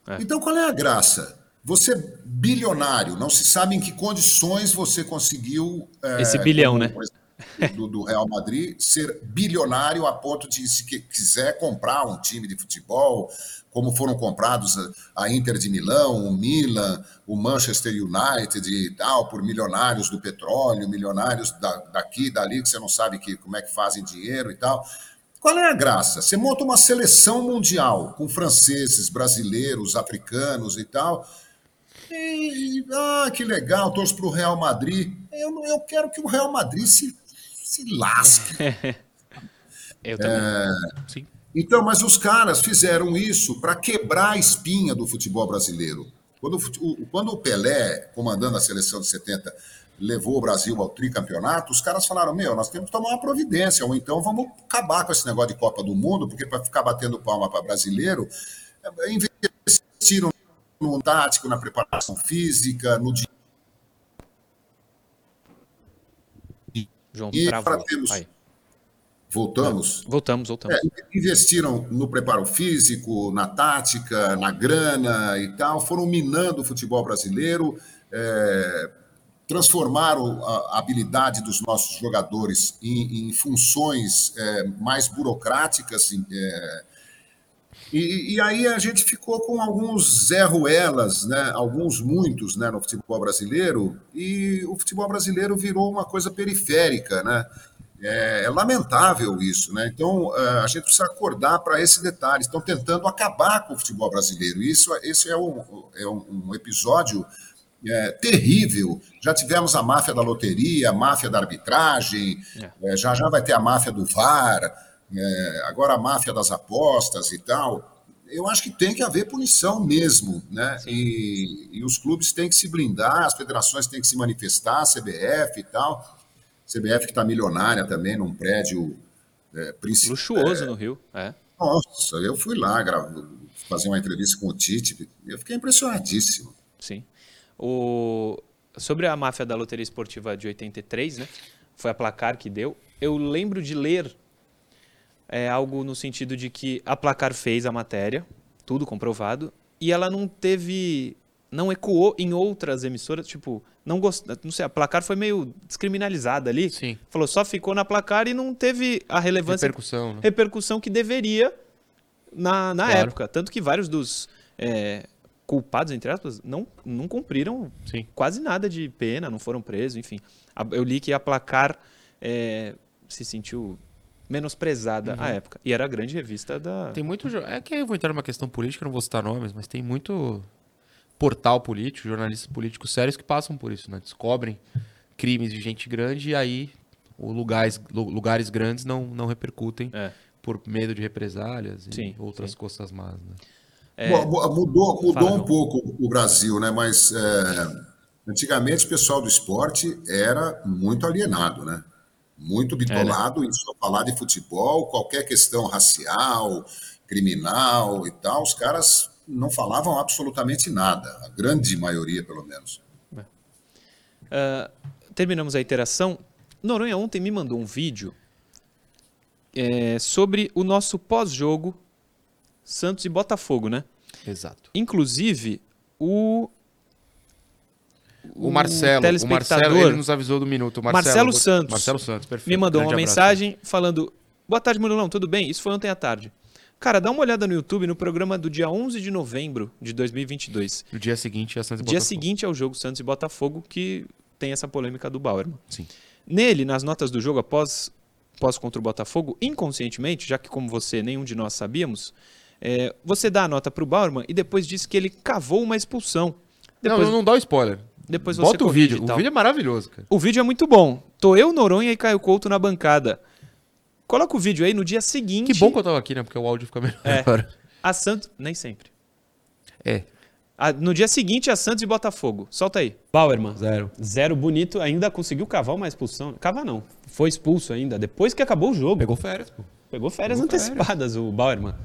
É. Então qual é a graça? Você é bilionário, não se sabe em que condições você conseguiu. é, Esse bilhão, como, né? exemplo, Do, do Real Madrid, ser bilionário a ponto de, se quiser comprar um time de futebol, como foram comprados a, a Inter de Milão, o Milan, o Manchester United e tal, por milionários do petróleo, milionários da, daqui, dali, que você não sabe que, como é que fazem dinheiro e tal. Qual é a graça? Você monta uma seleção mundial com franceses, brasileiros, africanos e tal. E, ah, que legal, torço para o Real Madrid. Eu, eu quero que o Real Madrid se, se lasque. Eu também. Sim. Então, mas os caras fizeram isso para quebrar a espinha do futebol brasileiro. Quando o, quando o Pelé, comandando a seleção de 70, levou o Brasil ao tricampeonato, os caras falaram: Meu, nós temos que tomar uma providência, ou então vamos acabar com esse negócio de Copa do Mundo, porque para ficar batendo palma para brasileiro, é, investiram no tático, na preparação física, no João e para termos- Aí. Voltamos. Voltamos, voltamos. É, investiram no preparo físico, na tática, na grana e tal, foram minando o futebol brasileiro, é, transformaram a, habilidade dos nossos jogadores em, em funções é, mais burocráticas. é, e, e aí a gente ficou com alguns Zé Ruelas, né, alguns muitos né, no futebol brasileiro, e o futebol brasileiro virou uma coisa periférica, né? É, é lamentável isso, né? Então é, a gente precisa acordar para esse detalhe. Estão tentando acabar com o futebol brasileiro. Isso, esse é um, é um, episódio é, terrível. Já tivemos a máfia da loteria, a máfia da arbitragem, é, já já vai ter a máfia do VAR, é, agora a máfia das apostas e tal. eu acho que tem que haver punição mesmo, né? E, e, os clubes têm que se blindar, as federações têm que se manifestar, a CBF e tal. CBF que está milionária também num prédio é, principal. Luxuoso é, no Rio, é. Nossa, eu fui lá gravo, fazer uma entrevista com o Tite, eu fiquei impressionadíssimo. Sim. O... Sobre a máfia da loteria esportiva de 83, né? Foi a placar que deu. Eu lembro de ler é algo no sentido de que a Placar fez a matéria, tudo comprovado, e ela não teve. não ecoou em outras emissoras, tipo, não gost... não sei, a Placar foi meio descriminalizada ali. Sim. Falou, só ficou na Placar e não teve a relevância. Repercussão. Né? Repercussão que deveria na, na claro. época. Tanto que vários dos. É, culpados, entre aspas, não, não cumpriram Sim. quase nada de pena, não foram presos, enfim. Eu li que a Placar é, se sentiu menosprezada uhum. à época. E era a grande revista da. Tem muito. É que eu vou entrar numa questão política, não vou citar nomes, mas tem muito portal político, jornalistas políticos sérios que passam por isso, né? Descobrem crimes de gente grande e aí lugares, lugares grandes não, não repercutem é. por medo de represálias e sim, outras sim. costas más. Né? É... Mudou, mudou um pouco o Brasil, né? Mas é, antigamente o pessoal do esporte era muito alienado, né? Muito bitolado é, né? em só falar de futebol, qualquer questão racial, criminal e tal, os caras não falavam absolutamente nada, a grande maioria, pelo menos. Uh, terminamos a interação. Noronha ontem me mandou um vídeo é, sobre o nosso pós-jogo Santos e Botafogo, né? Exato. Inclusive, o o Marcelo, o Marcelo, ele nos avisou do minuto. Marcelo, Marcelo Santos. Marcelo Santos, perfeito. Me mandou Grande uma abraço. mensagem falando: Boa tarde, Murilão, tudo bem? Isso foi ontem à tarde. Cara, dá uma olhada no YouTube no programa do dia 11 de novembro de 2022. No dia seguinte é Santos e Botafogo. Dia seguinte é o jogo Santos e Botafogo, que tem essa polêmica do Bauerman. Sim. Nele, nas notas do jogo, após, após contra o Botafogo, inconscientemente, já que como você, nenhum de nós sabíamos, é, você dá a nota para o Bauerman e depois diz que ele cavou uma expulsão. Depois... Não, não dá o spoiler. Depois Bota o vídeo. O vídeo é maravilhoso, cara. O vídeo é muito bom. Tô eu, Noronha e Caio Couto na bancada. Coloca o vídeo aí no dia seguinte. Que bom que eu tava aqui, né? Porque o áudio fica melhor é. A Santos. Nem sempre. É. A, no dia seguinte, a Santos e Botafogo. Solta aí. Bauerman. Zero. Zero bonito. Ainda conseguiu cavar uma expulsão. Cavar não. Foi expulso ainda. Depois que acabou o jogo. Pegou férias, pô. Pegou férias Pegou antecipadas férias. o Bauerman.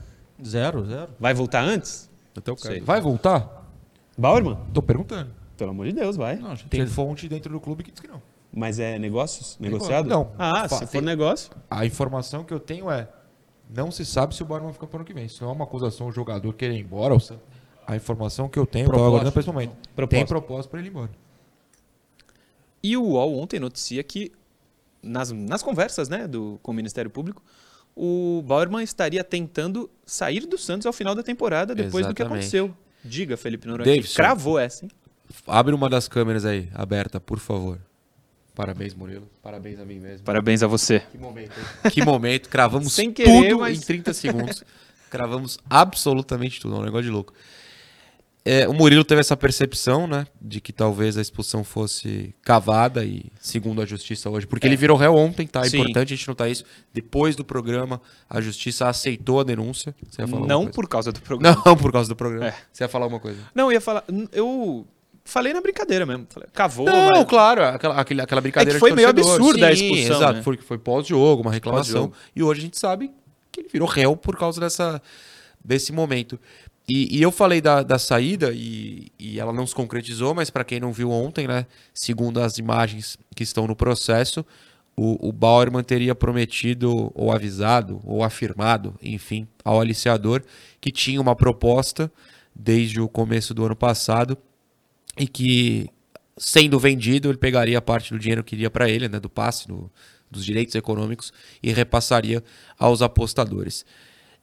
Zero, zero. Vai voltar antes? Até o cara. Vai voltar? Bauerman? Tô perguntando. Pelo amor de Deus, vai. Não, tem fonte dentro do clube que diz que não. Mas é negócios? Negociado? Não. Ah, se for negócio. A informação que eu tenho é: não se sabe se o Borman fica para o ano que vem. Isso não é uma acusação o jogador querer ir embora. A informação que eu tenho, eu aguardando para esse momento. Proposta. Tem propósito para ele ir embora. E o UOL ontem noticia que, nas, nas conversas né, do, com o Ministério Público, o Bauerman estaria tentando sair do Santos ao final da temporada, depois Exatamente. do que aconteceu. Diga, Felipe Noronha. Davidson, cravou essa, hein? Abre uma das câmeras aí, aberta, por favor. Parabéns, Murilo. Parabéns a mim mesmo. Parabéns a você. Que momento, hein? Que momento. Cravamos Sem querer, tudo mas... em 30 segundos. Cravamos absolutamente tudo. É um negócio de louco. É, o Murilo teve essa percepção, né? De que talvez a expulsão fosse cavada e segundo a justiça hoje. Porque é. ele virou réu ontem, tá? É Sim. importante a gente notar isso. Depois do programa, a justiça aceitou a denúncia. Não por causa do programa. Não por causa do programa. É. Você ia falar alguma coisa? Não, eu ia falar. Eu Falei na brincadeira mesmo. Falei, cavou. Não, vai. claro, aquela, aquela brincadeira. É que foi meio absurda a expulsão. Exato, né? foi, foi pós-jogo, uma reclamação. Pós e hoje a gente sabe que ele virou réu por causa dessa, desse momento. E, e eu falei da, da saída e, e ela não se concretizou, mas para quem não viu ontem, né? Segundo as imagens que estão no processo, o, o Bauerman teria prometido, ou avisado, ou afirmado, enfim, ao aliciador que tinha uma proposta desde o começo do ano passado e que, sendo vendido, ele pegaria parte do dinheiro que iria para ele, né, do passe, do, dos direitos econômicos, e repassaria aos apostadores.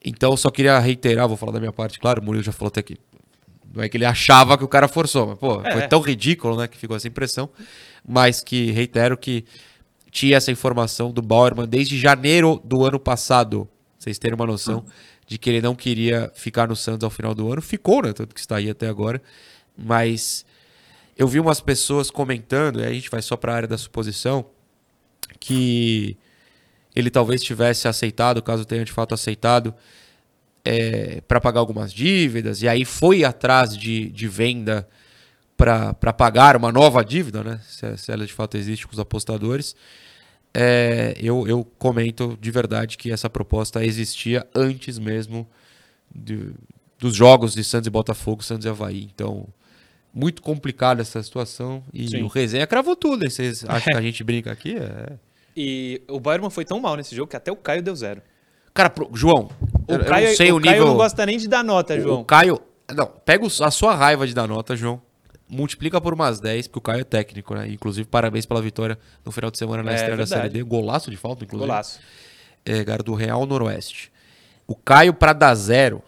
Então, só queria reiterar, vou falar da minha parte, claro, o Murilo já falou até aqui. Não é que ele achava que o cara forçou, mas, pô, é. foi tão ridículo, né, que ficou essa impressão. Mas que, reitero que tinha essa informação do Bauerman desde janeiro do ano passado, vocês terem uma noção de que ele não queria ficar no Santos ao final do ano. Ficou, né, tanto que está aí até agora. Mas eu vi umas pessoas comentando, e a gente vai só para a área da suposição, que ele talvez tivesse aceitado, caso tenha de fato aceitado, é, para pagar algumas dívidas, e aí foi atrás de, de venda para pagar uma nova dívida, né? Se, se, ela de fato existe com os apostadores. É, eu, eu comento de verdade que essa proposta existia antes mesmo de, dos jogos de Santos e Botafogo, Santos e Havaí. Então, muito complicada essa situação. E Sim. o resenha cravou tudo. Vocês acham que a gente brinca aqui? É. E o Bayern foi tão mal nesse jogo que até o Caio deu zero. Cara, pro, João, o eu, Caio, não sei o, o nível. Caio não gosta nem de dar nota, João. O Caio. Não, pega a sua raiva de dar nota, João. Multiplica por umas 10, porque o Caio é técnico, né? Inclusive, parabéns pela vitória no final de semana na é, estreia da Série D. Golaço de falta, inclusive. Golaço. É, cara, do Real Noroeste. O Caio, para dar zero,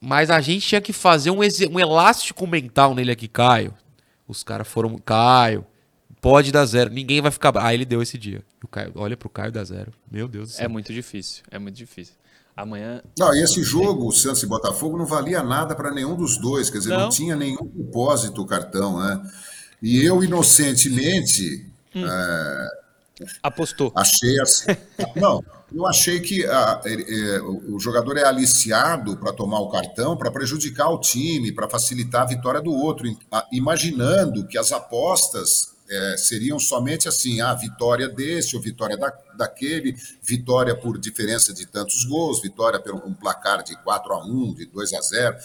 mas a gente tinha que fazer um, um elástico mental nele aqui, Caio. Os caras foram. Caio, pode dar zero. Ninguém vai ficar. Ah, ele deu esse dia. O Caio, olha pro Caio dar zero. Meu Deus do céu. É muito difícil. É muito difícil. Amanhã. Não, e esse jogo, o Santos e Botafogo, não valia nada para nenhum dos dois. Quer dizer, não, não tinha nenhum propósito o cartão, né? E eu, inocentemente. Hum. É... Apostou. Achei assim. não. Eu achei que a, é, o jogador é aliciado para tomar o cartão para prejudicar o time, para facilitar a vitória do outro, imaginando que as apostas é, seriam somente assim: a ah, vitória desse ou vitória da, daquele, vitória por diferença de tantos gols, vitória por um placar de 4 a 1 de 2 a 0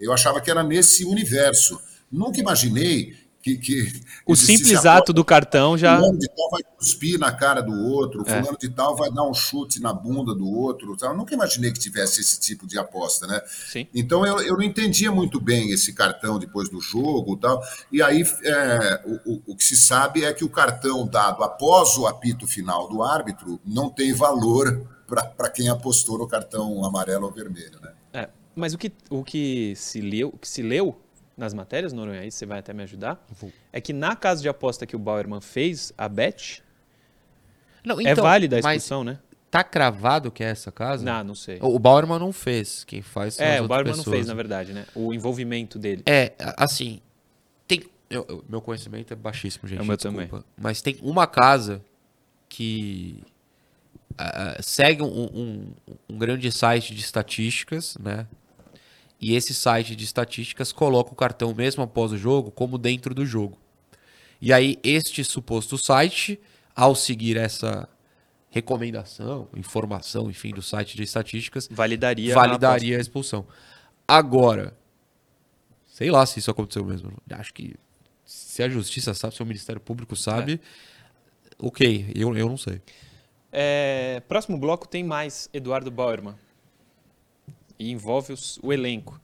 Eu achava que era nesse universo. Nunca imaginei que, que o simples ato do cartão já. Fulano de tal vai cuspir na cara do outro, é. fulano de tal vai dar um chute na bunda do outro. Eu nunca imaginei que tivesse esse tipo de aposta, né? Sim. Então eu, eu não entendia muito bem esse cartão depois do jogo tal. E aí é, o, o que se sabe é que o cartão dado após o apito final do árbitro não tem valor para quem apostou no cartão amarelo ou vermelho, né? É, mas o que, o que se leu, o que se leu nas matérias, Noronha, aí você vai até me ajudar, Vou. é que na casa de aposta que o Bauerman fez, a bet, não, é então, é válida a expulsão, né? Tá cravado que é essa casa? Não, não sei. O Bauerman não fez, quem faz É, o Bauerman não fez, na verdade, né? O envolvimento dele. É, assim, tem... Eu, meu conhecimento é baixíssimo, gente, é meu desculpa. Também. Mas tem uma casa que uh, segue um, um, um grande site de estatísticas, né? E esse site de estatísticas coloca o cartão mesmo após o jogo como dentro do jogo. E aí este suposto site, ao seguir essa recomendação, informação, enfim, do site de estatísticas, validaria, validaria a, a expulsão. Agora, sei lá se isso aconteceu mesmo. Acho que se a justiça sabe, se o Ministério Público sabe, é. ok, eu, eu não sei. É, próximo bloco tem mais Eduardo Bauerman e envolve os, o elenco.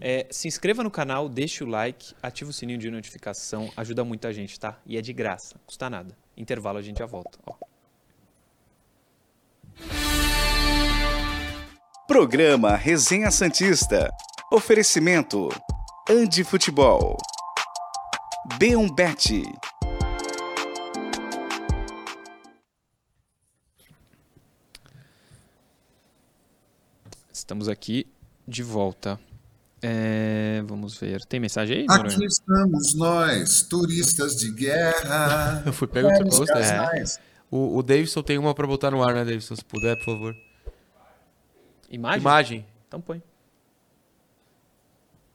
É, se inscreva no canal, deixe o like, ative o sininho de notificação, ajuda muita gente, tá? E é de graça, custa nada. Intervalo, a gente já volta. Ó. Programa Resenha Santista. Oferecimento: Andi Futebol. B1 Estamos aqui de volta. É, vamos ver. Tem mensagem aí? Aqui estamos nós, turistas de guerra. Eu fui pego de posto, é. O, o Davidson tem uma para botar no ar, né, Davidson? Se puder, por favor. Imagem? Imagem. Então põe.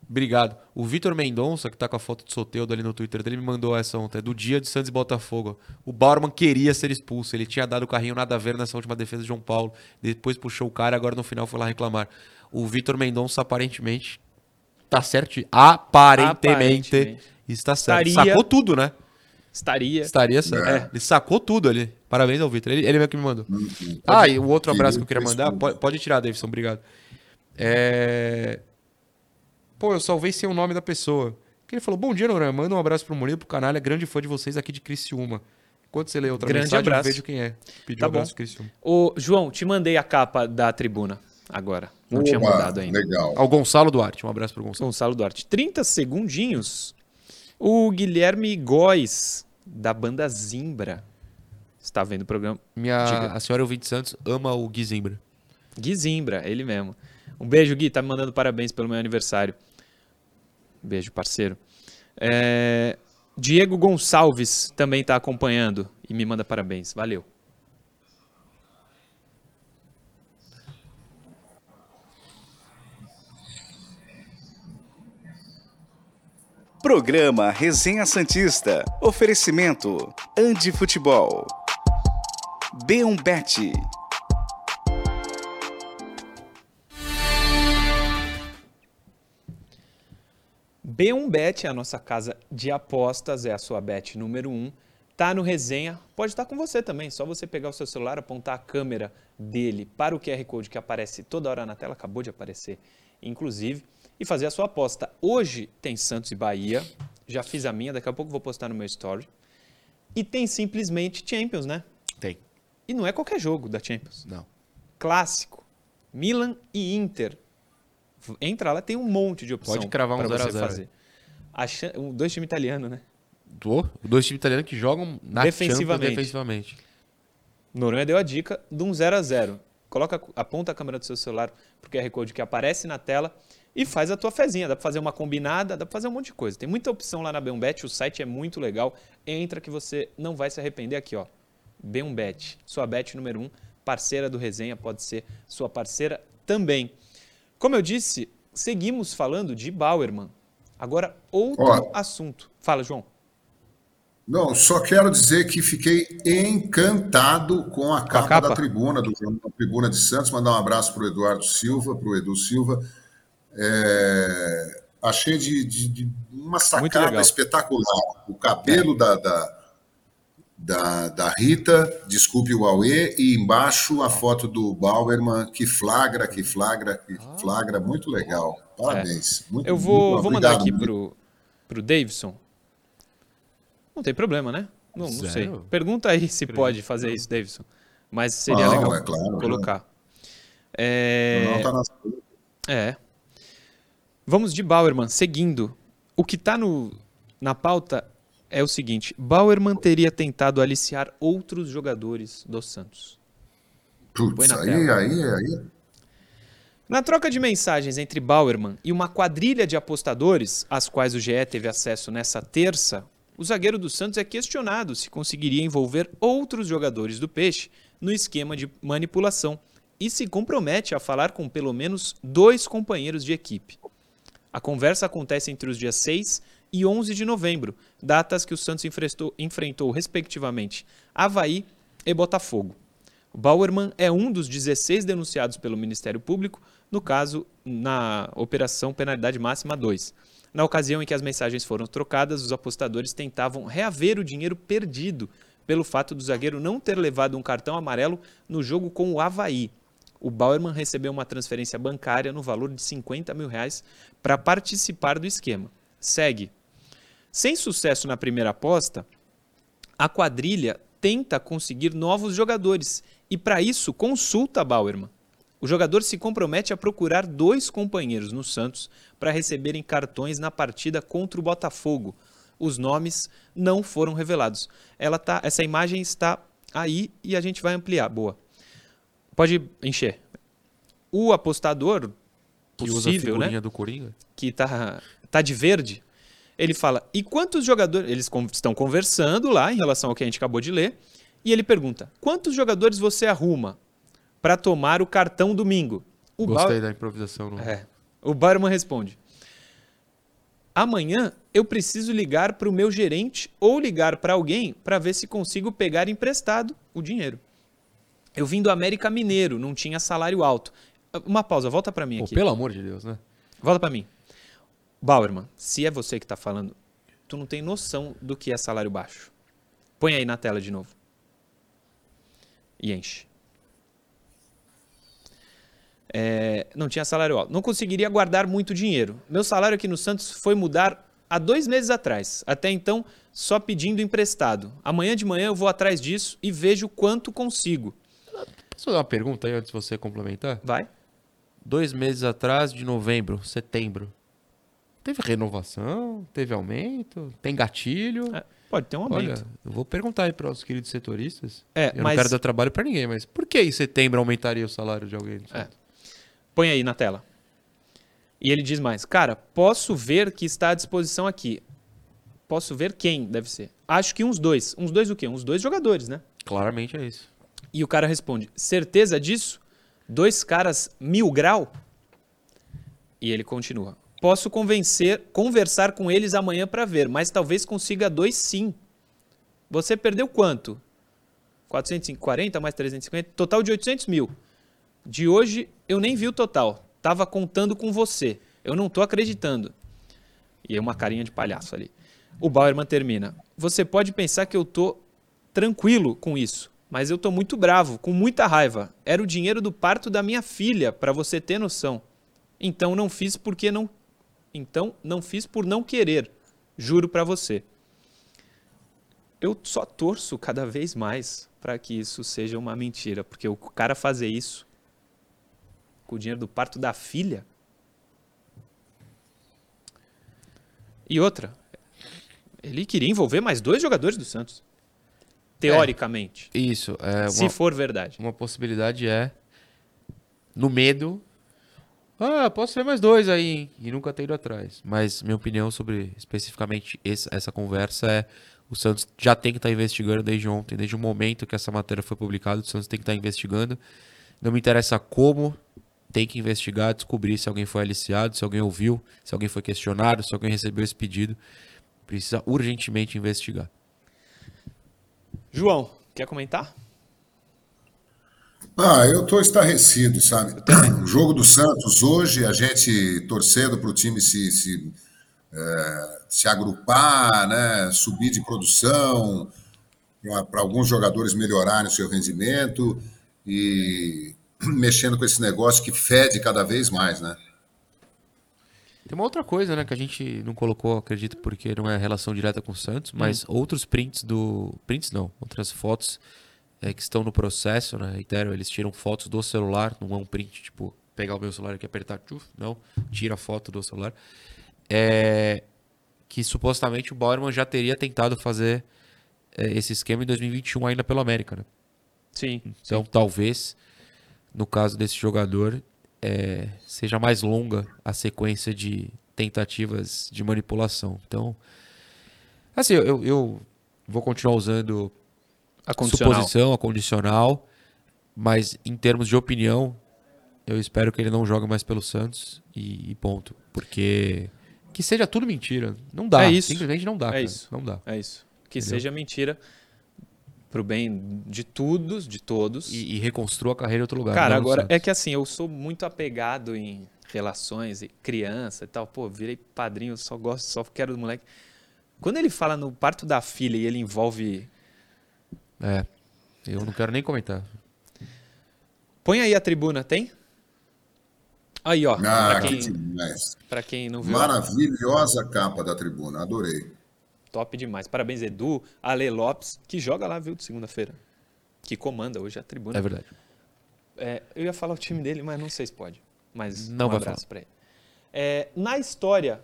Obrigado. O Vitor Mendonça, que tá com a foto de Soteudo ali no Twitter dele, me mandou essa ontem. É do dia de Santos e Botafogo. O Bauerman queria ser expulso. Ele tinha dado o carrinho nada a ver nessa última defesa de João Paulo. Depois puxou o cara, agora no final foi lá reclamar. O Vitor Mendonça aparentemente tá certo. Aparentemente, aparentemente. está certo. Estaria... Sacou tudo, né? Estaria. Estaria certo. É. Ele sacou tudo ali. Parabéns ao Vitor. Ele, ele mesmo que me mandou. Ah, e o outro abraço que eu queria mandar. Pode, pode tirar, Davidson. Obrigado. É. Pô, eu salvei sem o nome da pessoa. Que ele falou: Bom dia, Noran. Manda um abraço pro Murilo, pro canal. É grande fã de vocês aqui de Criciúma. Enquanto você lê outra grande mensagem, abraço. eu vejo quem é. Pediu tá um abraço, bom. Criciúma. Ô, João, te mandei a capa da tribuna agora. Não Oba, tinha mudado ainda. Legal. Ao Gonçalo Duarte. Um abraço pro Gonçalo. Gonçalo Duarte. 30 segundinhos. O Guilherme Góes, da banda Zimbra. Está vendo o programa? Minha, a senhora Ouvinte Santos ama o Gui Zimbra. Gui Zimbra, ele mesmo. Um beijo, Gui. Tá me mandando parabéns pelo meu aniversário. Beijo, parceiro. É, Diego Gonçalves também está acompanhando e me manda parabéns. Valeu. Programa Resenha Santista. Oferecimento Andi Futebol. B1Bet. B1Bet é a nossa casa de apostas, é a sua bet número 1. Tá no resenha, pode estar com você também. Só você pegar o seu celular, apontar a câmera dele para o QR Code que aparece toda hora na tela, acabou de aparecer, inclusive, e fazer a sua aposta. Hoje tem Santos e Bahia, já fiz a minha, daqui a pouco vou postar no meu story. E tem simplesmente Champions, né? Tem. E não é qualquer jogo da Champions. Não. Clássico. Milan e Inter. Entra lá, tem um monte de opção Pode cravar um pra 0 a você 0. fazer. Chan- Dois times italianos, né? Do, dois times italianos que jogam na Defensivamente. Champions defensivamente. Noronha deu a dica de um 0 a 0 Coloca, aponta a câmera do seu celular pro QR Code que aparece na tela e faz a tua fezinha. Dá para fazer uma combinada, dá para fazer um monte de coisa. Tem muita opção lá na B1Bet, o site é muito legal. Entra que você não vai se arrepender aqui, ó. B1Bet, sua bet número 1, um, parceira do Resenha, pode ser sua parceira também. Como eu disse, seguimos falando de Bauerman. Agora, outro assunto. Fala, João. Não, só quero dizer que fiquei encantado com a capa, capa? da tribuna, do jornal da Tribuna de Santos. Mandar um abraço para o Eduardo Silva, para o Edu Silva. É, achei de, de- de uma sacada espetacular. O cabelo da, da, da, da Rita, desculpe o Aue, e embaixo a foto do Bauerman, que flagra, que flagra, que flagra. Muito legal. Parabéns. Muito, Ah. Eu vou, muito vou mandar aqui pro, pro Davidson. Não tem problema, né? Não, não sei. Pergunta aí se pode fazer isso, Davidson. Mas seria Não, legal é claro, colocar. É, Não tá nas- é. Vamos de Bauerman, seguindo. O que está na pauta é o seguinte: Bauerman teria tentado aliciar outros jogadores do Santos. Putz, na aí, tela. aí, aí. Na troca de mensagens entre Bauerman e uma quadrilha de apostadores, às quais o GE teve acesso nessa terça, o zagueiro do Santos é questionado se conseguiria envolver outros jogadores do Peixe no esquema de manipulação e se compromete a falar com pelo menos dois companheiros de equipe. A conversa acontece entre os dias 6 e 11 de novembro, datas que o Santos enfrentou, enfrentou respectivamente Havaí e Botafogo. Bauerman é um dos 16 denunciados pelo Ministério Público, no caso, na Operação Penalidade Máxima 2. Na ocasião em que as mensagens foram trocadas, os apostadores tentavam reaver o dinheiro perdido pelo fato do zagueiro não ter levado um cartão amarelo no jogo com o Havaí. O Bauerman recebeu uma transferência bancária no valor de 50 mil reais para participar do esquema. Segue. Sem sucesso na primeira aposta, a quadrilha tenta conseguir novos jogadores e, para isso, consulta Bauerman. O jogador se compromete a procurar dois companheiros no Santos para receberem cartões na partida contra o Botafogo. Os nomes não foram revelados. Ela tá, essa imagem está aí e a gente vai ampliar. Boa. Pode encher. O apostador Que usa a possível, né? figurinha do Coringa. que tá, tá de verde, ele fala: e quantos jogadores. Eles estão conversando lá em relação ao que a gente acabou de ler, e ele pergunta: quantos jogadores você arruma para tomar o cartão domingo? O Gostei Bauer- da improvisação. No... é. O Bauerman responde: Amanhã eu preciso ligar para o meu gerente ou ligar para alguém para ver se consigo pegar emprestado o dinheiro. Eu vim do América Mineiro, não tinha salário alto. Uma pausa, volta para mim Pô, aqui. pelo amor de Deus, né? Volta pra mim. Bauerman, se é você que tá falando, tu não tem noção do que é salário baixo. Põe aí na tela de novo. E enche. É, não tinha salário alto. Não conseguiria guardar muito dinheiro. Meu salário aqui no Santos foi mudar há dois meses atrás. Até então, só pedindo emprestado. Amanhã de manhã eu vou atrás disso e vejo quanto consigo. Posso fazer uma pergunta aí antes de você complementar? Vai? Dois meses atrás, de novembro, setembro. Teve renovação? Teve aumento? Tem gatilho? É, pode ter um aumento. Olha, eu vou perguntar aí para os queridos setoristas. É, eu mas- não quero dar trabalho para ninguém, mas por que em setembro aumentaria o salário de alguém? É. Põe aí na tela. E ele diz mais: Cara, posso ver que está à disposição aqui. Posso ver quem deve ser. Acho que uns dois. Uns dois o quê? Uns dois jogadores, né? Claramente é isso. E o cara responde: Certeza disso? Dois caras mil grau? E ele continua: Posso convencer, conversar com eles amanhã para ver, mas talvez consiga dois sim. Você perdeu quanto? 440 mais 350, total de 800 mil. De hoje eu nem vi o total. Tava contando com você. Eu não tô acreditando. E aí uma carinha de palhaço ali. O Bauerman termina. Você pode pensar que eu tô tranquilo com isso, mas eu tô muito bravo, com muita raiva. Era o dinheiro do parto da minha filha, para você ter noção. Então não fiz porque não então não fiz por não querer. Juro para você. Eu só torço cada vez mais para que isso seja uma mentira, porque o cara fazer isso com o dinheiro do parto da filha. E outra, ele queria envolver mais dois jogadores do Santos. Teoricamente. Isso. É se uma, for verdade. uma possibilidade é, no medo, ah, posso ver mais dois aí, hein? e nunca ter ido atrás. Mas minha opinião sobre especificamente esse- essa conversa é o Santos já tem que estar investigando desde ontem, desde o momento que essa matéria foi publicada, o Santos tem que estar investigando. Não me interessa como, tem que investigar, descobrir se alguém foi aliciado, se alguém ouviu, se alguém foi questionado, se alguém recebeu esse pedido. Precisa urgentemente investigar. João, quer comentar? Ah, eu estou estarrecido, sabe? O jogo do Santos hoje, a gente torcendo para o time se, se, eh, se agrupar, né? subir de produção, para alguns jogadores melhorarem o seu rendimento e mexendo com esse negócio que fede cada vez mais, né? Tem uma outra coisa, né, que a gente não colocou, acredito, porque não é relação direta com o Santos, mas outros prints do. Prints não, outras fotos é, que estão no processo, né? Reitero, eles tiram fotos do celular, não é um print, tipo, pegar o meu celular aqui e apertar, tchuf, não, tira a foto do celular. É, que supostamente o Bauerman já teria tentado fazer é, esse esquema em 2021 ainda pelo América, né? Sim. Então, talvez, no caso desse jogador, é, seja mais longa a sequência de tentativas de manipulação. Então, assim, eu, eu vou continuar usando A condicional. suposição, a condicional, mas em termos de opinião, eu espero que ele não jogue mais pelo Santos e, e ponto. Porque que seja tudo mentira. Não dá. É isso. Simplesmente não dá. É cara. isso. Não dá. É isso. Que Entendeu? seja mentira pro bem de todos, de todos. E, e reconstrua a carreira em outro lugar. Cara, agora é que assim, eu sou muito apegado em relações e criança e tal. Pô, virei padrinho, só gosto, só quero do moleque. Quando ele fala no parto da filha e ele envolve. É. Eu não quero nem comentar. Põe aí a tribuna, tem? Aí, ó. Ah, pra, que quem, demais. pra quem não viu. Maravilhosa capa da tribuna, adorei. Top demais. Parabéns, Edu, Ale Lopes, que joga lá, viu, de segunda-feira. Que comanda hoje a tribuna. É verdade. É, eu ia falar o time dele, mas não sei se pode. Mas Não um vai abraço pra ele. É, na história,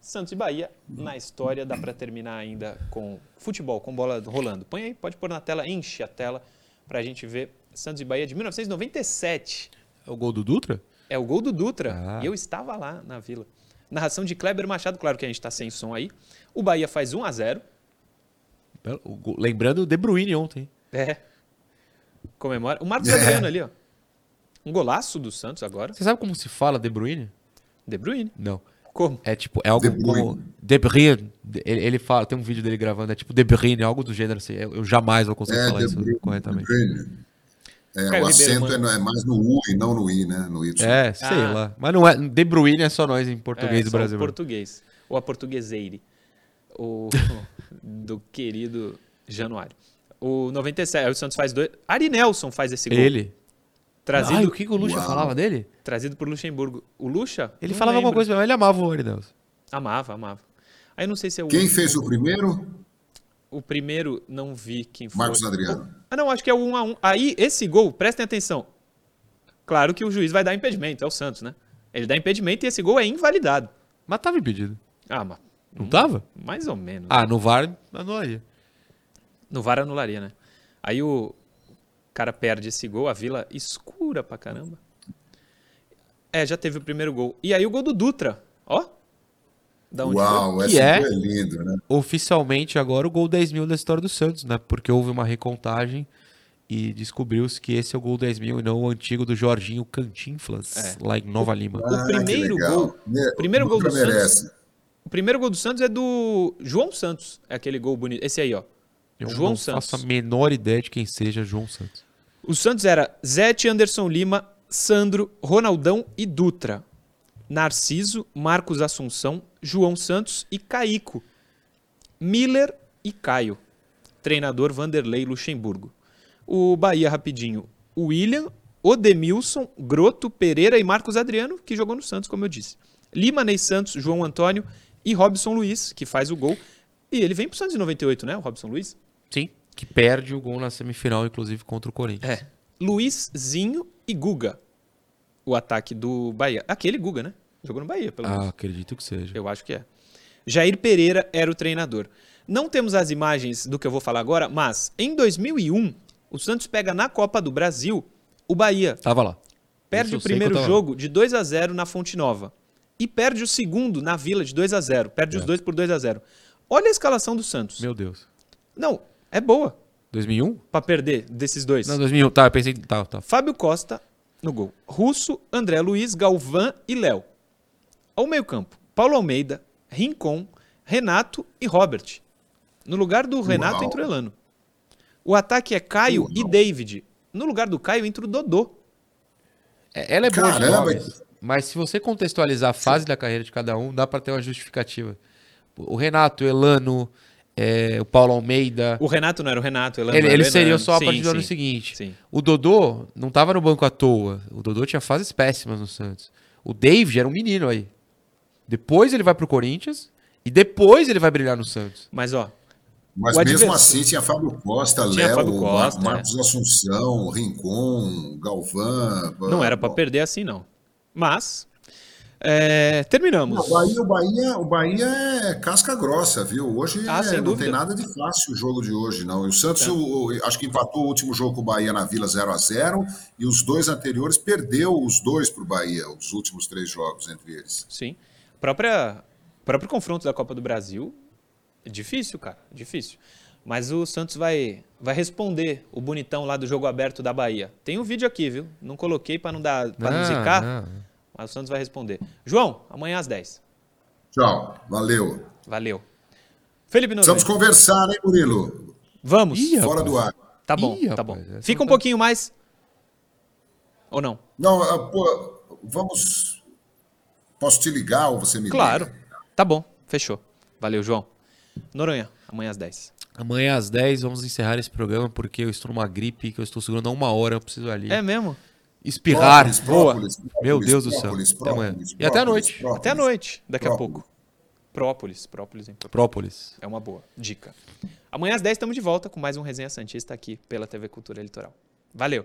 Santos e Bahia, na história dá pra terminar ainda com futebol, com bola rolando. Põe aí, pode pôr na tela, enche a tela pra gente ver Santos e Bahia de 1997. É o gol do Dutra? É o gol do Dutra. Ah. E eu estava lá na Vila. Narração de Kleber Machado, claro que a gente tá sem som aí. O Bahia faz 1 a 0 O gol- Lembrando o De Bruyne ontem. É. Comemora. O Marcos Adriano ali, ó. Um golaço do Santos agora. Você sabe como se fala De Bruyne? De Bruyne. Não. Como? É tipo, é algo De como De Bruyne. Ele, ele fala, tem um vídeo dele gravando, é tipo De Bruyne, algo do gênero assim. Eu, eu jamais vou conseguir falar De isso Bruyne, corretamente. De Bruyne. É, Caio o Ribeiro acento é, é mais no U e não no I, né? No Y. É, sei Ah. lá. Mas não é. De Bruyne é só nós em português é, do Brasil. português. Ou a portugueseire. O do querido Januário. O 97, aí o Santos faz dois. Ari Nelson faz esse gol. Ele. Trazido, Ai, o que, que o Lucha Uau. falava dele? trazido por Luxemburgo. O Lucha? Ele falava alguma lembro. coisa, mas ele amava o Aridelso. Amava, amava. Aí eu não sei se é o. Quem fez o primeiro? O primeiro, não vi quem foi. Marcos Adriano. Ah, não, acho que é o 1 a 1 Aí, esse gol, prestem atenção. Claro que o juiz vai dar impedimento, é o Santos, né? Ele dá impedimento e esse gol é invalidado. Mas tava impedido. Ah, mas Não tava? mais ou menos. Ah, no VAR, anularia. No VAR anularia, né? Aí o cara perde esse gol, a vila escura pra caramba. É, já teve o primeiro gol. E aí o gol do Dutra, ó. Da onde Uau, Que esse é? gol é lindo, né? Oficialmente agora o gol 10 mil da história do Santos, né? Porque houve uma recontagem e descobriu-se que esse é o gol 10 mil e não o antigo do Jorginho Cantinflas, É. lá em Nova Lima. Ah, que primeiro gol- o primeiro gol do Santos- merece. O primeiro gol do Santos é do João Santos. É aquele gol bonito. Esse aí, ó. Eu João não Santos. faço a menor ideia de quem seja João Santos. O Santos era Zete, Anderson Lima, Sandro, Ronaldão e Dutra. Narciso, Marcos Assunção, João Santos e Caico. Miller e Caio. Treinador Vanderlei Luxemburgo. O Bahia, rapidinho. William, Odemilson, Groto, Pereira e Marcos Adriano, que jogou no Santos, como eu disse. Lima, Ney Santos, João Antônio e Robson Luiz, que faz o gol. E ele vem pro Santos em 98, né, o Robson Luiz? Sim. Que perde o gol na semifinal, inclusive, contra o Corinthians. É. Luizinho e Guga. O ataque do Bahia. Aquele Guga, né? Jogou no Bahia, pelo menos. Ah, acredito que seja. Eu acho que é. Jair Pereira era o treinador. Não temos as imagens do que eu vou falar agora, mas em 2001, o Santos pega na Copa do Brasil o Bahia. Tava lá. Perde o primeiro jogo de 2 a 0 na Fonte Nova. E perde o segundo na Vila de 2 a 0 Perde os dois por 2 a 0 Olha a escalação do Santos. Meu Deus. Não, é boa 2001? pra perder desses dois. Não, 2001. Tá, eu pensei... Tá, tá. Fábio Costa no gol. Russo, André Luiz, Galvão e Léo. Ao meio-campo, Paulo Almeida, Rincon, Renato e Robert. No lugar do Renato Uau. entra o Elano. O ataque é Caio e David. No lugar do Caio entra o Dodô. É, Ela é boa de Caramba. nomes, mas se você contextualizar a fase da carreira de cada um, dá pra ter uma justificativa. O Renato, o Elano, é, o Paulo Almeida... O Renato não era o Renato, Ele, o ele seria Elano. só a Sim, partir do ano sim, seguinte. Sim. O Dodô não tava no banco à toa. O Dodô tinha fases péssimas no Santos. O David era um menino aí. Depois ele vai pro Corinthians e depois ele vai brilhar no Santos. Mas, ó, Mas mesmo adversário- assim tinha Fábio Costa, Tinha Léo, Fábio Mar- Costa, é. Marcos Assunção, Rincon, Galvão. não era pra Bom, perder assim, não. Mas, é, terminamos. O Bahia, o, Bahia, o Bahia é casca grossa, viu? Hoje Ah, é, não dúvida. tem nada de fácil o jogo de hoje, não. E o Santos, o- o- acho que empatou o último jogo com o Bahia na Vila 0 a 0 e os dois anteriores perdeu os dois para o Bahia, os últimos três jogos entre eles. Sim. Própria, próprio confronto da Copa do Brasil é difícil, cara. Difícil. Mas o Santos vai, vai responder o bonitão lá do jogo aberto da Bahia. Tem um vídeo aqui, viu? Não coloquei para não dar para não Ah, zicar, não. Mas o Santos vai responder. João, amanhã às 10. Tchau, valeu. Valeu. Felipe Noronha. Precisamos conversar, hein, Murilo? Vamos. Ih, Fora do ar. Tá bom, Ih, tá bom. rapaz, Fica um tá- pouquinho mais. Ou não? Não, pô, vamos. Posso te ligar ou você me Claro. liga? Tá bom. Fechou. Valeu, João. Noronha, amanhã às 10. Amanhã às 10 vamos encerrar esse programa porque eu estou numa gripe que eu estou segurando há uma hora, eu preciso ali É mesmo? Espirrar. Própolis, própolis, própolis, Meu Deus do céu. E até a própolis, noite. Até a noite, daqui a pouco. Própolis. Própolis, hein? Própolis. É uma boa dica. Amanhã às 10 estamos de volta com mais um Resenha Santista aqui pela TV Cultura Litoral. Valeu!